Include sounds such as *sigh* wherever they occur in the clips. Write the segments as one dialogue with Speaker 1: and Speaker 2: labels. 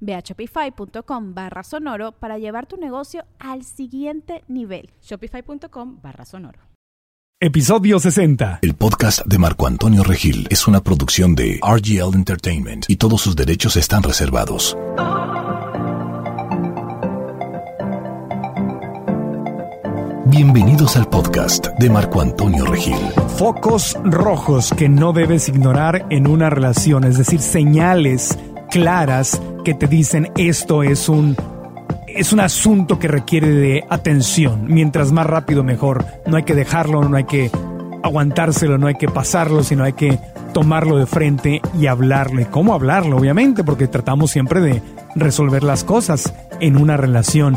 Speaker 1: Ve a shopify.com barra sonoro para llevar tu negocio al siguiente nivel.
Speaker 2: Shopify.com barra sonoro.
Speaker 3: Episodio 60.
Speaker 4: El podcast de Marco Antonio Regil es una producción de RGL Entertainment y todos sus derechos están reservados. Bienvenidos al podcast de Marco Antonio Regil.
Speaker 3: Focos rojos que no debes ignorar en una relación, es decir, señales claras que te dicen esto es un es un asunto que requiere de atención. Mientras más rápido mejor. No hay que dejarlo, no hay que aguantárselo, no hay que pasarlo, sino hay que tomarlo de frente y hablarle. ¿Cómo hablarlo? Obviamente, porque tratamos siempre de resolver las cosas en una relación.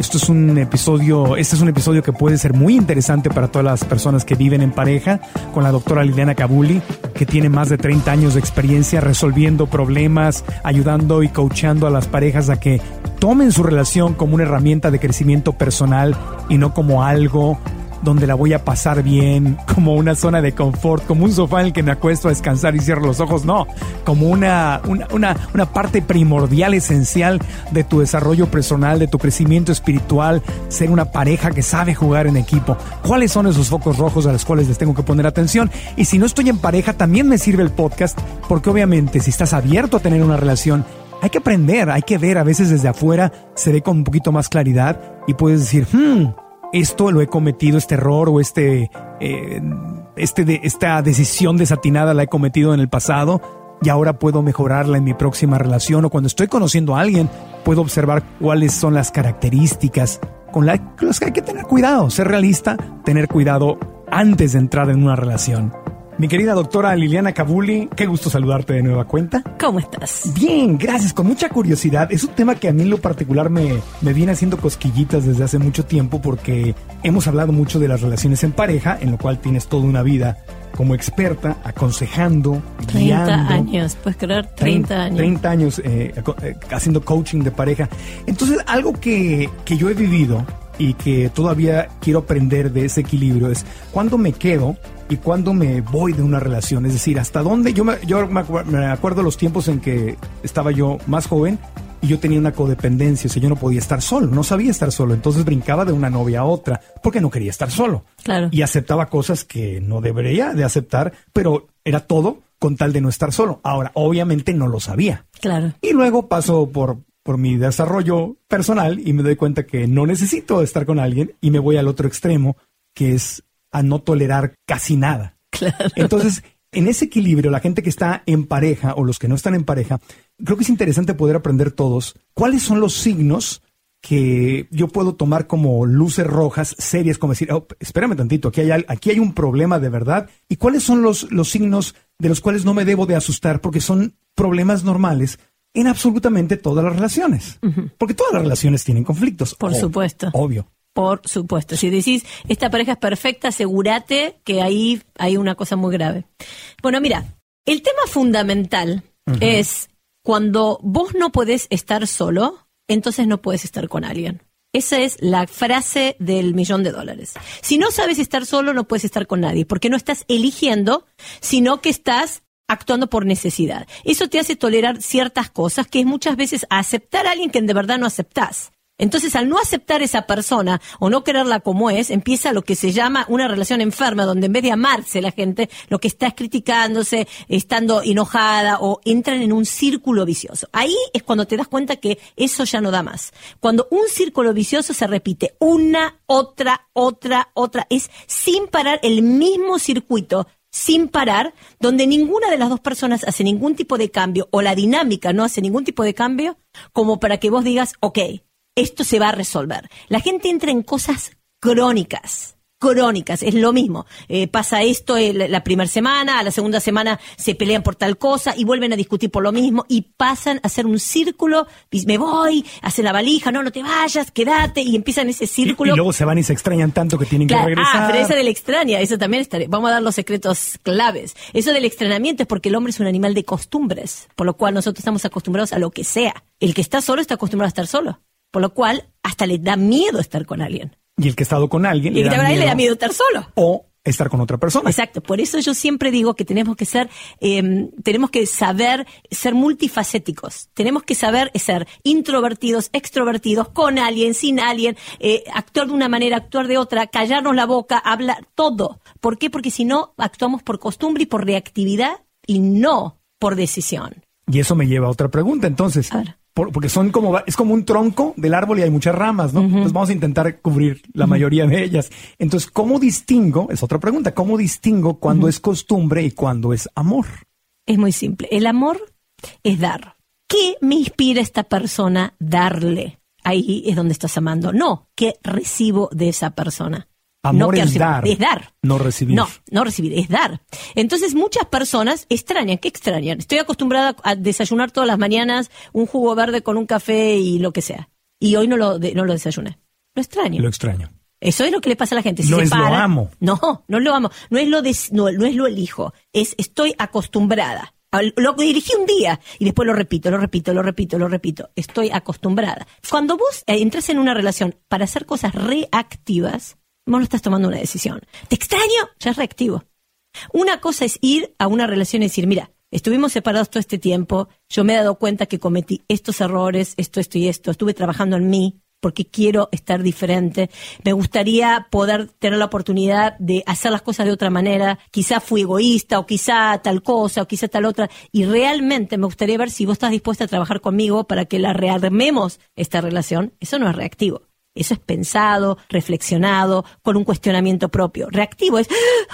Speaker 3: Esto es un episodio, este es un episodio que puede ser muy interesante para todas las personas que viven en pareja, con la doctora Liliana Kabuli, que tiene más de 30 años de experiencia resolviendo problemas, ayudando y coachando a las parejas a que tomen su relación como una herramienta de crecimiento personal y no como algo donde la voy a pasar bien, como una zona de confort, como un sofá en el que me acuesto a descansar y cierro los ojos, no, como una, una, una, parte primordial, esencial de tu desarrollo personal, de tu crecimiento espiritual, ser una pareja que sabe jugar en equipo. ¿Cuáles son esos focos rojos a los cuales les tengo que poner atención? Y si no estoy en pareja, también me sirve el podcast, porque obviamente si estás abierto a tener una relación, hay que aprender, hay que ver, a veces desde afuera se ve con un poquito más claridad y puedes decir, hmm, esto lo he cometido, este error o este, eh, este de, esta decisión desatinada la he cometido en el pasado y ahora puedo mejorarla en mi próxima relación o cuando estoy conociendo a alguien puedo observar cuáles son las características con las que hay que tener cuidado, ser realista, tener cuidado antes de entrar en una relación. Mi querida doctora Liliana Kabuli, qué gusto saludarte de nueva cuenta.
Speaker 5: ¿Cómo estás?
Speaker 3: Bien, gracias, con mucha curiosidad. Es un tema que a mí en lo particular me, me viene haciendo cosquillitas desde hace mucho tiempo porque hemos hablado mucho de las relaciones en pareja, en lo cual tienes toda una vida como experta, aconsejando,
Speaker 5: 30 años, puedes creer, 30, años.
Speaker 3: 30 años eh, eh, haciendo coaching de pareja. Entonces, algo que, que yo he vivido y que todavía quiero aprender de ese equilibrio es cuando me quedo y cuando me voy de una relación. Es decir, hasta dónde. Yo me, yo me acuerdo los tiempos en que estaba yo más joven y yo tenía una codependencia, o sea, yo no podía estar solo, no sabía estar solo, entonces brincaba de una novia a otra porque no quería estar solo.
Speaker 5: Claro.
Speaker 3: Y aceptaba cosas que no debería de aceptar, pero era todo con tal de no estar solo. Ahora, obviamente no lo sabía.
Speaker 5: Claro.
Speaker 3: Y luego paso por por mi desarrollo personal y me doy cuenta que no necesito estar con alguien y me voy al otro extremo, que es a no tolerar casi nada.
Speaker 5: Claro.
Speaker 3: Entonces, en ese equilibrio, la gente que está en pareja o los que no están en pareja, creo que es interesante poder aprender todos cuáles son los signos que yo puedo tomar como luces rojas serias, como decir, oh, espérame tantito, aquí hay, aquí hay un problema de verdad, y cuáles son los, los signos de los cuales no me debo de asustar, porque son problemas normales en absolutamente todas las relaciones, porque todas las relaciones tienen conflictos.
Speaker 5: Por supuesto.
Speaker 3: Obvio.
Speaker 5: Por supuesto. Si decís, esta pareja es perfecta, asegúrate que ahí hay una cosa muy grave. Bueno, mira, el tema fundamental es cuando vos no podés estar solo, entonces no puedes estar con alguien. Esa es la frase del millón de dólares. Si no sabes estar solo, no puedes estar con nadie, porque no estás eligiendo, sino que estás actuando por necesidad. Eso te hace tolerar ciertas cosas que es muchas veces aceptar a alguien que de verdad no aceptás. Entonces, al no aceptar esa persona o no quererla como es, empieza lo que se llama una relación enferma, donde en vez de amarse la gente, lo que está es criticándose, estando enojada o entran en un círculo vicioso. Ahí es cuando te das cuenta que eso ya no da más. Cuando un círculo vicioso se repite una, otra, otra, otra, es sin parar el mismo circuito sin parar, donde ninguna de las dos personas hace ningún tipo de cambio o la dinámica no hace ningún tipo de cambio, como para que vos digas, ok, esto se va a resolver. La gente entra en cosas crónicas crónicas, es lo mismo. Eh, pasa esto la primera semana, a la segunda semana se pelean por tal cosa y vuelven a discutir por lo mismo y pasan a hacer un círculo, y me voy, hacen la valija, no, no te vayas, quédate y empiezan ese círculo.
Speaker 3: Y, luego se van y se extrañan tanto que tienen que regresar.
Speaker 5: Ah, pero esa del extraña, eso también estaré. Vamos a dar los secretos claves. Eso del extrañamiento es porque el hombre es un animal de costumbres, por lo cual nosotros estamos acostumbrados a lo que sea. El que está solo está acostumbrado a estar solo, por lo cual hasta le da miedo estar con alguien.
Speaker 3: Y el que ha estado con alguien.
Speaker 5: Y le, da miedo, le da miedo estar solo.
Speaker 3: O estar con otra persona.
Speaker 5: Exacto. Por eso yo siempre digo que tenemos que ser, eh, tenemos que saber ser multifacéticos. Tenemos que saber ser introvertidos, extrovertidos, con alguien, sin alguien, eh, actuar de una manera, actuar de otra, callarnos la boca, hablar, todo. ¿Por qué? Porque si no, actuamos por costumbre y por reactividad y no por decisión.
Speaker 3: Y eso me lleva a otra pregunta. Entonces, porque son como, es como un tronco del árbol y hay muchas ramas, ¿no? Entonces vamos a intentar cubrir la mayoría de ellas. Entonces, ¿cómo distingo? Es otra pregunta. ¿Cómo distingo cuando es costumbre y cuando es amor?
Speaker 5: Es muy simple. El amor es dar. ¿Qué me inspira esta persona darle? Ahí es donde estás amando. No, ¿qué recibo de esa persona?
Speaker 3: Amor es dar.
Speaker 5: Es dar.
Speaker 3: No recibir.
Speaker 5: No, no recibir, es dar. Entonces muchas personas extrañan, ¿qué extrañan? Estoy acostumbrada a desayunar todas las mañanas un jugo verde con un café y lo que sea. Y hoy no lo, no lo desayuné. Lo extraño.
Speaker 3: Lo extraño.
Speaker 5: Eso es lo que le pasa a la gente.
Speaker 3: no es lo amo.
Speaker 5: No, no lo amo. No es lo, no, no es lo elijo. Es estoy acostumbrada. Lo dirigí un día y después lo repito, lo repito, lo repito, lo repito. Estoy acostumbrada. Cuando vos eh, entras en una relación para hacer cosas reactivas, vos no estás tomando una decisión. ¿Te extraño? Ya es reactivo. Una cosa es ir a una relación y decir, mira, estuvimos separados todo este tiempo, yo me he dado cuenta que cometí estos errores, esto, esto y esto, estuve trabajando en mí porque quiero estar diferente, me gustaría poder tener la oportunidad de hacer las cosas de otra manera, quizá fui egoísta o quizá tal cosa o quizá tal otra, y realmente me gustaría ver si vos estás dispuesta a trabajar conmigo para que la rearmemos esta relación, eso no es reactivo. Eso es pensado, reflexionado, con un cuestionamiento propio. Reactivo es,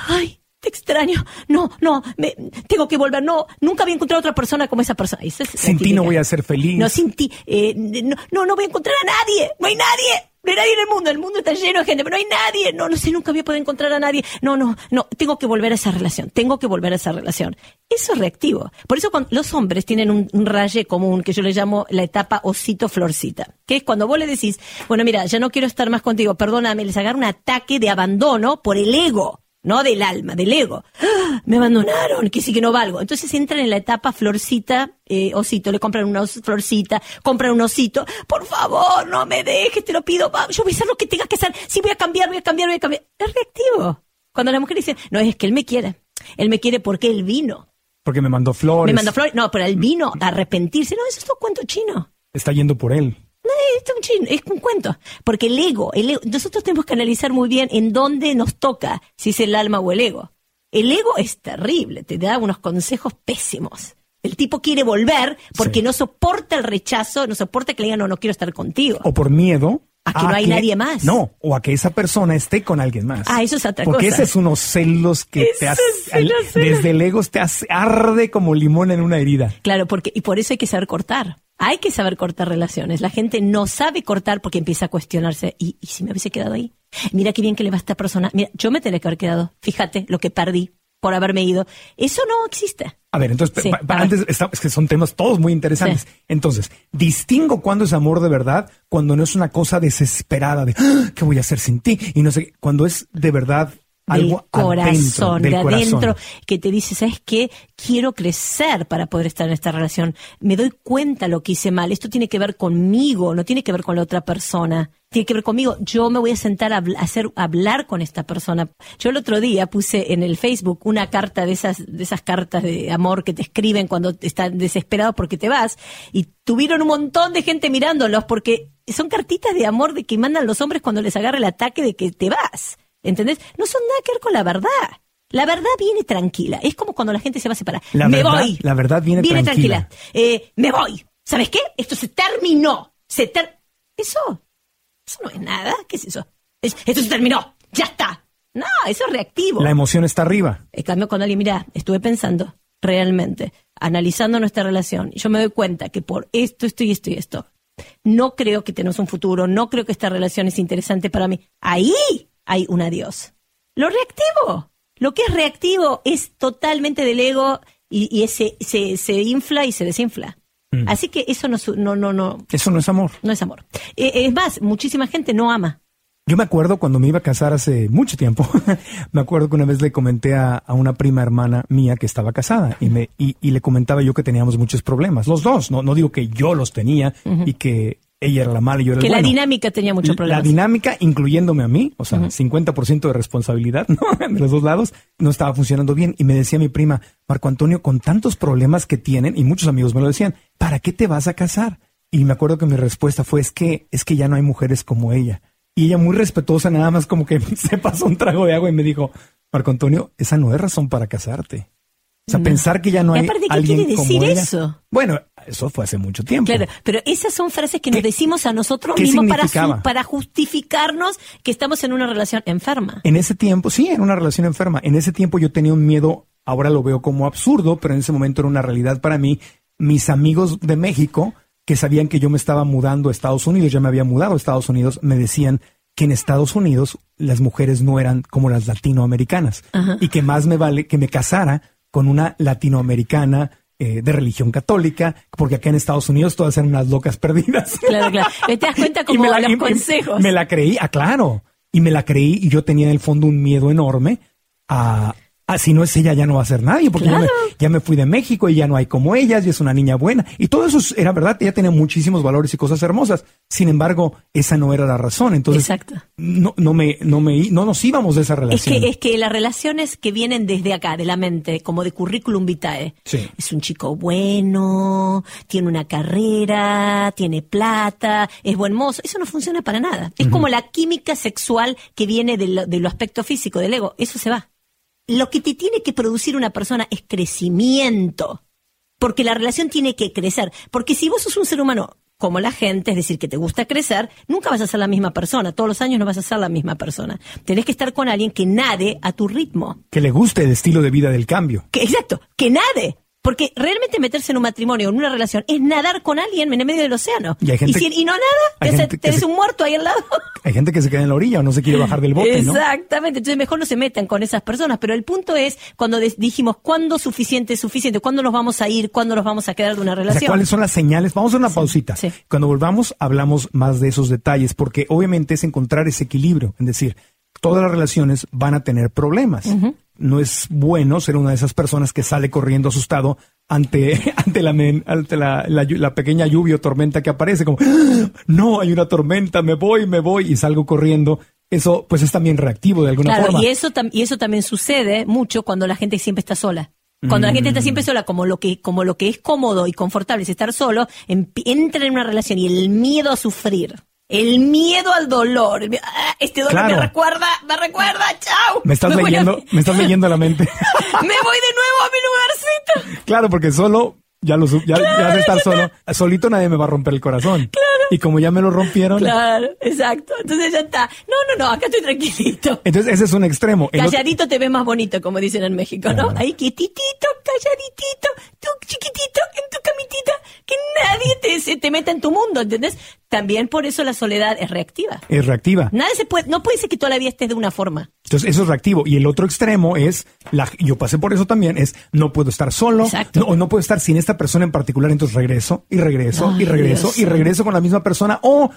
Speaker 5: ay, te extraño, no, no, me, tengo que volver, no, nunca había encontrado otra persona como esa persona.
Speaker 3: sin ti no voy a ser feliz.
Speaker 5: No, sin ti, eh, no, no, no voy a encontrar a nadie, no hay nadie. No hay nadie en el mundo, el mundo está lleno de gente, pero no hay nadie. No, no sé, nunca había podido encontrar a nadie. No, no, no, tengo que volver a esa relación, tengo que volver a esa relación. Eso es reactivo. Por eso cuando los hombres tienen un, un raye común que yo le llamo la etapa osito-florcita, que es cuando vos le decís, bueno, mira, ya no quiero estar más contigo, perdóname, les agarra un ataque de abandono por el ego no del alma, del ego. ¡Ah! Me abandonaron, que sí que no valgo. Entonces entran en la etapa florcita, eh, osito, le compran una florcita, compran un osito. Por favor, no me dejes, te lo pido. Yo voy a hacer lo que tengas que hacer. Sí, voy a cambiar, voy a cambiar, voy a cambiar. Es reactivo. Cuando la mujer dice, no, es que él me quiere. Él me quiere porque él vino.
Speaker 3: Porque me mandó flores.
Speaker 5: Me mandó flores. No, pero él vino a arrepentirse. No, eso es todo cuento chino.
Speaker 3: Está yendo por él.
Speaker 5: No, es un, chin, es un cuento. Porque el ego, el ego, nosotros tenemos que analizar muy bien en dónde nos toca, si es el alma o el ego. El ego es terrible, te da unos consejos pésimos. El tipo quiere volver porque no soporta el rechazo, no soporta que le digan, no, no quiero estar contigo.
Speaker 3: O por miedo.
Speaker 5: A que no hay nadie más.
Speaker 3: No, o a que esa persona esté con alguien más.
Speaker 5: Ah, eso es otra
Speaker 3: Porque
Speaker 5: cosa.
Speaker 3: ese es unos celos que te hace, desde el ego te hace, arde como limón en una herida.
Speaker 5: Claro, porque, y por eso hay que saber cortar. Hay que saber cortar relaciones. La gente no sabe cortar porque empieza a cuestionarse. ¿Y, si me hubiese quedado ahí? Mira qué bien que le va a esta persona. Mira, yo me tenía que haber quedado. Fíjate lo que perdí por haberme ido. Eso no existe.
Speaker 3: A ver, entonces, antes, es que son temas todos muy interesantes. Entonces, distingo cuándo es amor de verdad, cuando no es una cosa desesperada de ¡Ah! ¿qué voy a hacer sin ti? Y no sé, cuando es de verdad algo
Speaker 5: corazón,
Speaker 3: de
Speaker 5: adentro, que te dice, ¿sabes qué? Quiero crecer para poder estar en esta relación. Me doy cuenta lo que hice mal. Esto tiene que ver conmigo, no tiene que ver con la otra persona. Tiene que ver conmigo. Yo me voy a sentar a hacer hablar con esta persona. Yo el otro día puse en el Facebook una carta de esas de esas cartas de amor que te escriben cuando están desesperados porque te vas y tuvieron un montón de gente mirándolos porque son cartitas de amor de que mandan los hombres cuando les agarra el ataque de que te vas. ¿Entendés? No son nada que ver con la verdad. La verdad viene tranquila. Es como cuando la gente se va a separar.
Speaker 3: La
Speaker 5: me
Speaker 3: verdad-
Speaker 5: voy.
Speaker 3: la verdad viene tranquila.
Speaker 5: Eh, me voy. ¿Sabes qué? Esto se terminó. Se ter... ¿Eso? Eso no es nada. ¿Qué es eso? Es- esto se terminó. Ya está. No, eso es reactivo.
Speaker 3: La emoción está arriba.
Speaker 5: En cambio, cuando alguien, mira, estuve pensando realmente, analizando nuestra relación, y yo me doy cuenta que por esto, esto y esto y esto, no creo que tenemos un futuro, no creo que esta relación es interesante para mí. Ahí hay un adiós. Lo reactivo. Lo que es reactivo es totalmente del ego y, y ese, se, se infla y se desinfla. Así que eso no, no, no, no,
Speaker 3: Eso no es amor.
Speaker 5: no es amor. Eh, es más, muchísima gente no ama.
Speaker 3: Yo me acuerdo cuando me iba a casar hace mucho tiempo, *laughs* me acuerdo que una vez le comenté a, a una prima hermana mía que estaba casada y, me, y, y le comentaba yo que teníamos muchos problemas, los dos, no, no digo que yo los tenía y que ella era la mala y yo era
Speaker 5: Que
Speaker 3: el
Speaker 5: la
Speaker 3: bueno.
Speaker 5: dinámica tenía muchos
Speaker 3: La
Speaker 5: problemas.
Speaker 3: dinámica, incluyéndome a mí, o sea, 50% de responsabilidad *laughs* ¿no? de los dos lados, no estaba funcionando bien. Y me decía mi prima, Marco Antonio, con tantos problemas que tienen, y muchos amigos me lo decían, ¿para qué te vas a casar? Y me acuerdo que mi respuesta fue, es que, es que ya no hay mujeres como ella. Y ella muy respetuosa, nada más como que *laughs* se pasó un trago de agua y me dijo, Marco Antonio, esa no es razón para casarte. O sea,
Speaker 5: No.
Speaker 3: pensar que ya no
Speaker 5: Y
Speaker 3: hay
Speaker 5: aparte, ¿qué
Speaker 3: alguien
Speaker 5: quiere
Speaker 3: como
Speaker 5: decir
Speaker 3: ella.
Speaker 5: eso?
Speaker 3: Bueno, eso fue hace mucho tiempo.
Speaker 5: Claro, pero esas son frases que nos
Speaker 3: ¿Qué-
Speaker 5: decimos a nosotros mismos para, su-
Speaker 3: significaba?
Speaker 5: para justificarnos que estamos en una relación enferma.
Speaker 3: En ese tiempo, sí, en una relación enferma. En ese tiempo yo tenía un miedo, ahora lo veo como absurdo, pero en ese momento era una realidad para mí. Mis amigos de México, que sabían que yo me estaba mudando a Estados Unidos, ya me había mudado a Estados Unidos, me decían que en Estados Unidos las mujeres no eran como las latinoamericanas y que más me vale que me casara con una latinoamericana eh, de religión católica, porque acá en Estados Unidos todas eran unas locas perdidas. *laughs*
Speaker 5: Claro, claro. ¿Te das cuenta *laughs* como
Speaker 3: me la-
Speaker 5: los *laughs*
Speaker 3: y-
Speaker 5: consejos?
Speaker 3: Me la creí, ah, claro. Y me la creí y yo tenía en el fondo un miedo enorme a, a si no es ella ya no va a ser nadie, porque ya, me,
Speaker 5: Claro.
Speaker 3: ya me fui de México y ya no hay como ellas y es una niña buena. Y todo eso era verdad, ella tenía muchísimos valores y cosas hermosas. Sin embargo, esa no era la razón. Entonces,
Speaker 5: Exacto.
Speaker 3: no, no me, no me, no nos íbamos de esa
Speaker 5: Es
Speaker 3: relación.
Speaker 5: que, es que las relaciones que vienen desde acá, de la mente, como de currículum vitae,
Speaker 3: Sí.
Speaker 5: es un chico bueno, tiene una carrera, tiene plata, es buen mozo, eso no funciona para nada. Es como la química sexual que viene de lo, de lo aspecto físico del ego, eso se va. Lo que te tiene que producir una persona es crecimiento, porque la relación tiene que crecer, porque si vos sos un ser humano como la gente, es decir, que te gusta crecer, nunca vas a ser la misma persona, todos los años no vas a ser la misma persona. Tenés que estar con alguien que nade a tu ritmo.
Speaker 3: Que le guste el estilo de vida del cambio.
Speaker 5: Que, exacto, que nade. Porque realmente meterse en un matrimonio, en una relación, es nadar con alguien en el medio del océano.
Speaker 3: Y hay gente-
Speaker 5: si- y no nada, tenés un muerto ahí al lado. *laughs*
Speaker 3: Hay gente que se queda en la orilla o no se quiere bajar del bote, ¿no?
Speaker 5: Exactamente, entonces mejor no se metan con esas personas, pero el punto es cuando dijimos cuándo suficiente es suficiente, cuándo nos vamos a ir, cuándo nos vamos a quedar de una
Speaker 3: O sea,
Speaker 5: relación.
Speaker 3: ¿cuáles son las señales? Vamos a una pausita.
Speaker 5: sí.
Speaker 3: Cuando volvamos, hablamos más de esos detalles, porque obviamente es encontrar ese equilibrio. Es decir, todas las relaciones van a tener problemas. No es bueno ser una de esas personas que sale corriendo asustado ante, *laughs* ante, la, ante la, la llu- la pequeña lluvia o tormenta que aparece, como, "Ah, no, hay una tormenta, me voy, me voy, y salgo corriendo. Eso, pues, es también reactivo de alguna
Speaker 5: Claro,
Speaker 3: forma.
Speaker 5: y eso, y eso también sucede mucho cuando la gente siempre está sola. Cuando la gente está siempre sola, como lo que, como lo que es cómodo y confortable es estar solo, empi- entra en una relación y el miedo a sufrir, el miedo al dolor, el miedo- ah, este dolor
Speaker 3: Claro.
Speaker 5: me recuerda, me recuerda, chao.
Speaker 3: Me estás
Speaker 5: a-
Speaker 3: leyendo, me estás leyendo la mente. *laughs*
Speaker 5: me voy de nuevo a mi lugarcito.
Speaker 3: Claro, porque solo, ya lo ya, ya de estar solo, solito nadie me va a romper el corazón. Y como ya me lo rompieron,
Speaker 5: Claro, exacto. Entonces ya está. No, no, no, acá estoy tranquilito.
Speaker 3: entonces ese es un extremo. El otro-
Speaker 5: Calladito te ves más bonito, como dicen en México, ¿no?
Speaker 3: Claro.
Speaker 5: Ahí quietitito, calladitito, tú chiquitito, en tu camitita, que nadie te, se te meta en tu mundo, ¿entendés? También por eso la soledad es reactiva.
Speaker 3: es reactiva.
Speaker 5: Nadie se puede, no puede ser que toda la vida estés de una forma.
Speaker 3: Entonces eso es reactivo. Y el otro extremo es, la, yo pasé por eso también, es no puedo estar solo,
Speaker 5: Exacto.
Speaker 3: no, o no puedo estar sin esta persona en particular, entonces regreso y regreso y regreso
Speaker 5: Dios
Speaker 3: y regreso con la misma persona o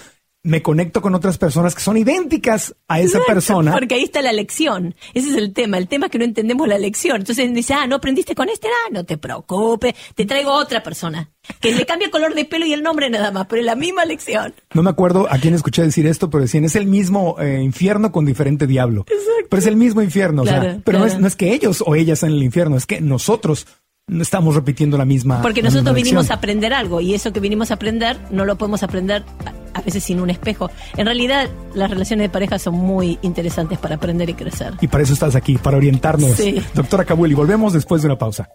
Speaker 3: me conecto con otras personas que son idénticas a esa persona.
Speaker 5: Porque ahí está la lección. Ese es el tema. El tema es que no entendemos la lección. Entonces dice, ah, no aprendiste con este, ah, no te preocupes, te traigo otra persona. Que le cambia el color de pelo y el nombre nada más, pero es la misma lección.
Speaker 3: No me acuerdo a quién escuché decir esto, pero decían, es el mismo eh, infierno con diferente diablo. Pero es el mismo infierno, o sea,
Speaker 5: Claro,
Speaker 3: pero no, es, no es que ellos o ellas en el infierno, es que nosotros no estamos repitiendo la misma.
Speaker 5: Porque
Speaker 3: la
Speaker 5: nosotros
Speaker 3: misma
Speaker 5: vinimos a aprender algo y eso que vinimos a aprender no lo podemos aprender a- veces sin un espejo. En realidad, las relaciones de pareja son muy interesantes para aprender y crecer.
Speaker 3: Y para eso estás aquí, para orientarnos.
Speaker 5: Sí.
Speaker 3: Doctora Kabuli, volvemos después de una pausa.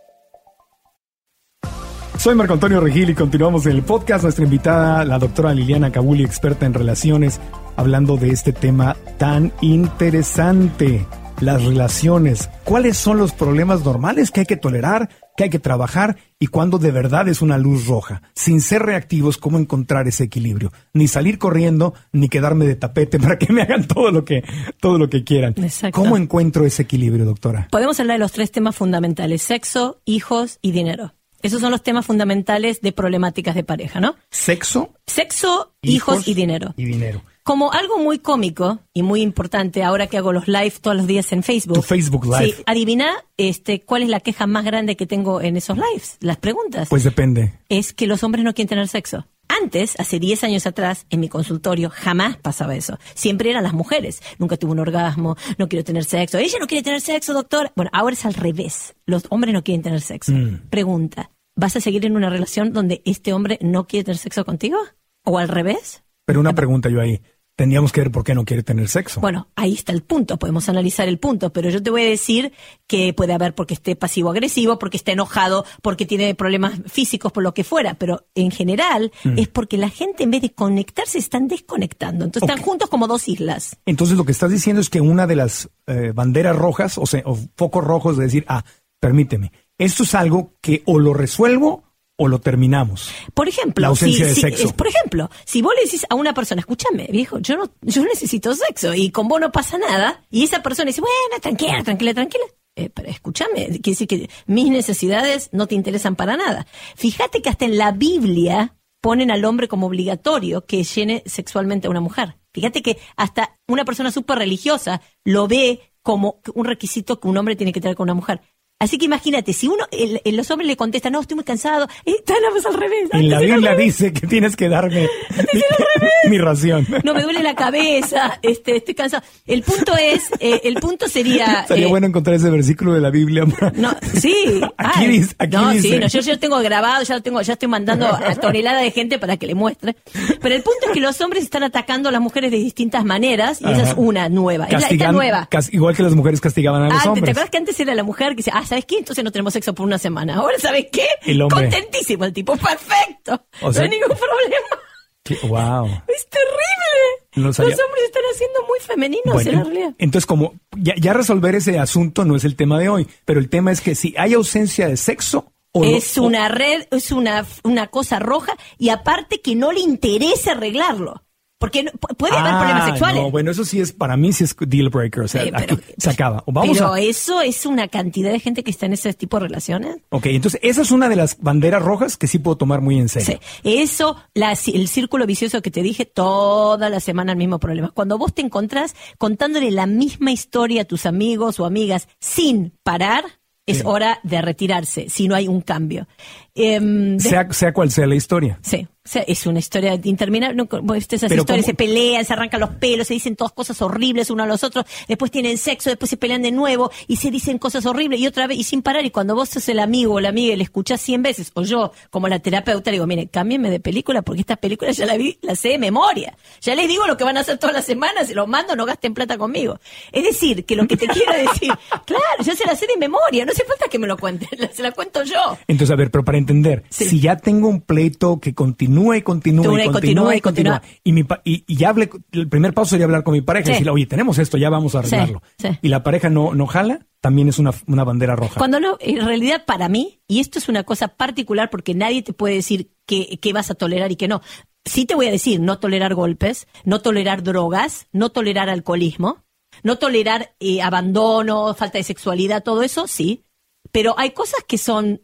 Speaker 3: Soy Marco Antonio Regil y continuamos en el podcast. Nuestra invitada, la doctora Liliana Kabuli, experta en relaciones, hablando de este tema tan interesante, las relaciones. ¿Cuáles son los problemas normales que hay que tolerar, que hay que trabajar y cuándo de verdad es una luz roja? Sin ser reactivos, ¿cómo encontrar ese equilibrio? Ni salir corriendo, ni quedarme de tapete *laughs* para que me hagan todo lo que, todo lo que quieran.
Speaker 5: Exacto.
Speaker 3: ¿Cómo encuentro ese equilibrio, doctora?
Speaker 5: Podemos hablar de los tres temas fundamentales, sexo, hijos y dinero. Esos son los temas fundamentales de problemáticas de pareja, ¿no?
Speaker 3: Sexo,
Speaker 5: Sexo, hijos, y dinero.
Speaker 3: Y dinero.
Speaker 5: Como algo muy cómico y muy importante, ahora que hago los live todos los días en Facebook.
Speaker 3: Tu Facebook Live.
Speaker 5: Sí, adivina este, cuál es la queja más grande que tengo en esos lives. Las preguntas.
Speaker 3: Pues depende.
Speaker 5: es que los hombres no quieren tener sexo. Antes, hace 10 años atrás, en mi consultorio, jamás pasaba eso. Siempre eran las mujeres. Nunca tuve un orgasmo, no quiero tener sexo. Ella no quiere tener sexo, doctor. Bueno, ahora es al revés. Los hombres no quieren tener sexo.
Speaker 3: Mm.
Speaker 5: Pregunta, ¿vas a seguir en una relación donde este hombre no quiere tener sexo contigo? ¿O al revés?
Speaker 3: Pero una pregunta yo ahí. Tendríamos que ver por qué no quiere tener sexo.
Speaker 5: Bueno, ahí está el punto, podemos analizar el punto, pero yo te voy a decir que puede haber porque esté pasivo-agresivo, porque está enojado, porque tiene problemas físicos, por lo que fuera, pero en general
Speaker 3: Mm.
Speaker 5: es porque la gente en vez de conectarse se están desconectando, entonces están juntos como dos islas.
Speaker 3: Entonces lo que estás diciendo es que una de las eh, banderas rojas, o sea, o focos rojos de decir, ah, permíteme, esto es algo que o lo resuelvo o lo terminamos.
Speaker 5: Por ejemplo,
Speaker 3: La ausencia
Speaker 5: si,
Speaker 3: de
Speaker 5: si-
Speaker 3: sexo.
Speaker 5: es- por ejemplo, si vos le decís a una persona, escúchame, viejo, yo no, yo necesito sexo y con vos no pasa nada, y esa persona dice, bueno, tranquila, tranquila, tranquila. Eh, pero escúchame, quiere decir que mis necesidades no te interesan para nada. Fíjate que hasta en la Biblia ponen al hombre como obligatorio que llene sexualmente a una mujer. Fíjate que hasta una persona súper religiosa lo ve como un requisito que un hombre tiene que tener con una mujer. Así que imagínate, si uno, el- el- los hombres le contestan, no, estoy muy cansado, *laughs* voz al revés.
Speaker 3: En la Biblia dice que tienes que darme mi, *laughs* mi ración.
Speaker 5: No, me duele la cabeza, este, estoy cansado. El punto es, eh, el punto sería...
Speaker 3: Sería
Speaker 5: eh,
Speaker 3: bueno encontrar ese versículo de la Biblia.
Speaker 5: No, sí. *laughs*
Speaker 3: Aquí
Speaker 5: Ay,
Speaker 3: aquí
Speaker 5: no,
Speaker 3: dice.
Speaker 5: sí, no, yo ya lo tengo grabado, ya lo tengo, ya estoy mandando a tonelada de gente para que le muestre. Pero el punto es que los hombres están atacando a las mujeres de distintas maneras y esa es una nueva. Es la- esta nueva.
Speaker 3: cas- igual que las mujeres castigaban a los
Speaker 5: Ah, ¿te- ¿te
Speaker 3: hombres.
Speaker 5: acuerdas que antes era la mujer que dice, ah, ¿sabes qué? Entonces no tenemos sexo por una semana. Ahora, ¿sabes qué?
Speaker 3: El hombre.
Speaker 5: Contentísimo el tipo, perfecto.
Speaker 3: O sea-
Speaker 5: no hay ningún problema.
Speaker 3: Wow.
Speaker 5: Es terrible.
Speaker 3: No
Speaker 5: Los hombres están haciendo muy femeninos
Speaker 3: Bueno,
Speaker 5: en la realidad.
Speaker 3: entonces como ya, ya resolver ese asunto no es el tema de hoy, pero el tema es que si hay ausencia de sexo o no-
Speaker 5: Es una red, es una, una cosa roja y aparte que no le interesa arreglarlo. Porque puede haber
Speaker 3: Ah,
Speaker 5: problemas sexuales.
Speaker 3: No, bueno, eso sí es, para mí sí es deal breaker, o sea,
Speaker 5: pero-
Speaker 3: aquí se acaba. O vamos
Speaker 5: pero
Speaker 3: a...
Speaker 5: eso es una cantidad de gente que está en ese tipo de relaciones.
Speaker 3: Ok, entonces esa es una de las banderas rojas que sí puedo tomar muy en serio.
Speaker 5: Sí. Eso, la- el círculo vicioso que te dije, toda la semana el mismo problema. Cuando vos te encontrás contándole la misma historia a tus amigos o amigas sin parar, es
Speaker 3: Sí.
Speaker 5: hora de retirarse, si no hay un cambio. Em, de-
Speaker 3: Sea, sea cual sea la historia.
Speaker 5: Sí, o sea, es una historia interminable. No, esas
Speaker 3: Pero
Speaker 5: historias,
Speaker 3: ¿cómo?
Speaker 5: se pelean, se arrancan los pelos, se dicen todas cosas horribles uno a los otros, después tienen sexo, después se pelean de nuevo y se dicen cosas horribles y otra vez y sin parar. Y cuando vos sos el amigo o la amiga y le escuchás cien veces, o yo como la terapeuta le digo, mire, cámbienme de película porque esta película ya la vi, la sé de memoria. Ya les digo lo que van a hacer todas las semanas, se los mando, no gasten plata conmigo. Es decir, que lo que te *laughs* quiero decir, claro, yo se la sé de memoria, no hace falta que me lo cuenten, *laughs* se la cuento yo.
Speaker 3: Entonces, a ver, pero para entender,
Speaker 5: Sí.
Speaker 3: si ya tengo un pleito que continúa y continúa y
Speaker 5: y
Speaker 3: continúa y
Speaker 5: continúa y
Speaker 3: mi pa- y, y ya hablé, el primer paso sería hablar con mi pareja y decirle, oye, tenemos esto, ya vamos a arreglarlo.
Speaker 5: sí.
Speaker 3: Y la pareja no, no jala, también es una, una bandera roja.
Speaker 5: Cuando no, en realidad para mí, y esto es una cosa particular porque nadie te puede decir qué, qué vas a tolerar y qué no. Sí te voy a decir, no tolerar golpes, no tolerar drogas, no tolerar alcoholismo, no tolerar eh, abandono, falta de sexualidad, todo eso, sí. Pero hay cosas que son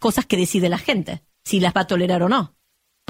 Speaker 5: cosas que decide la gente, si las va a tolerar o no.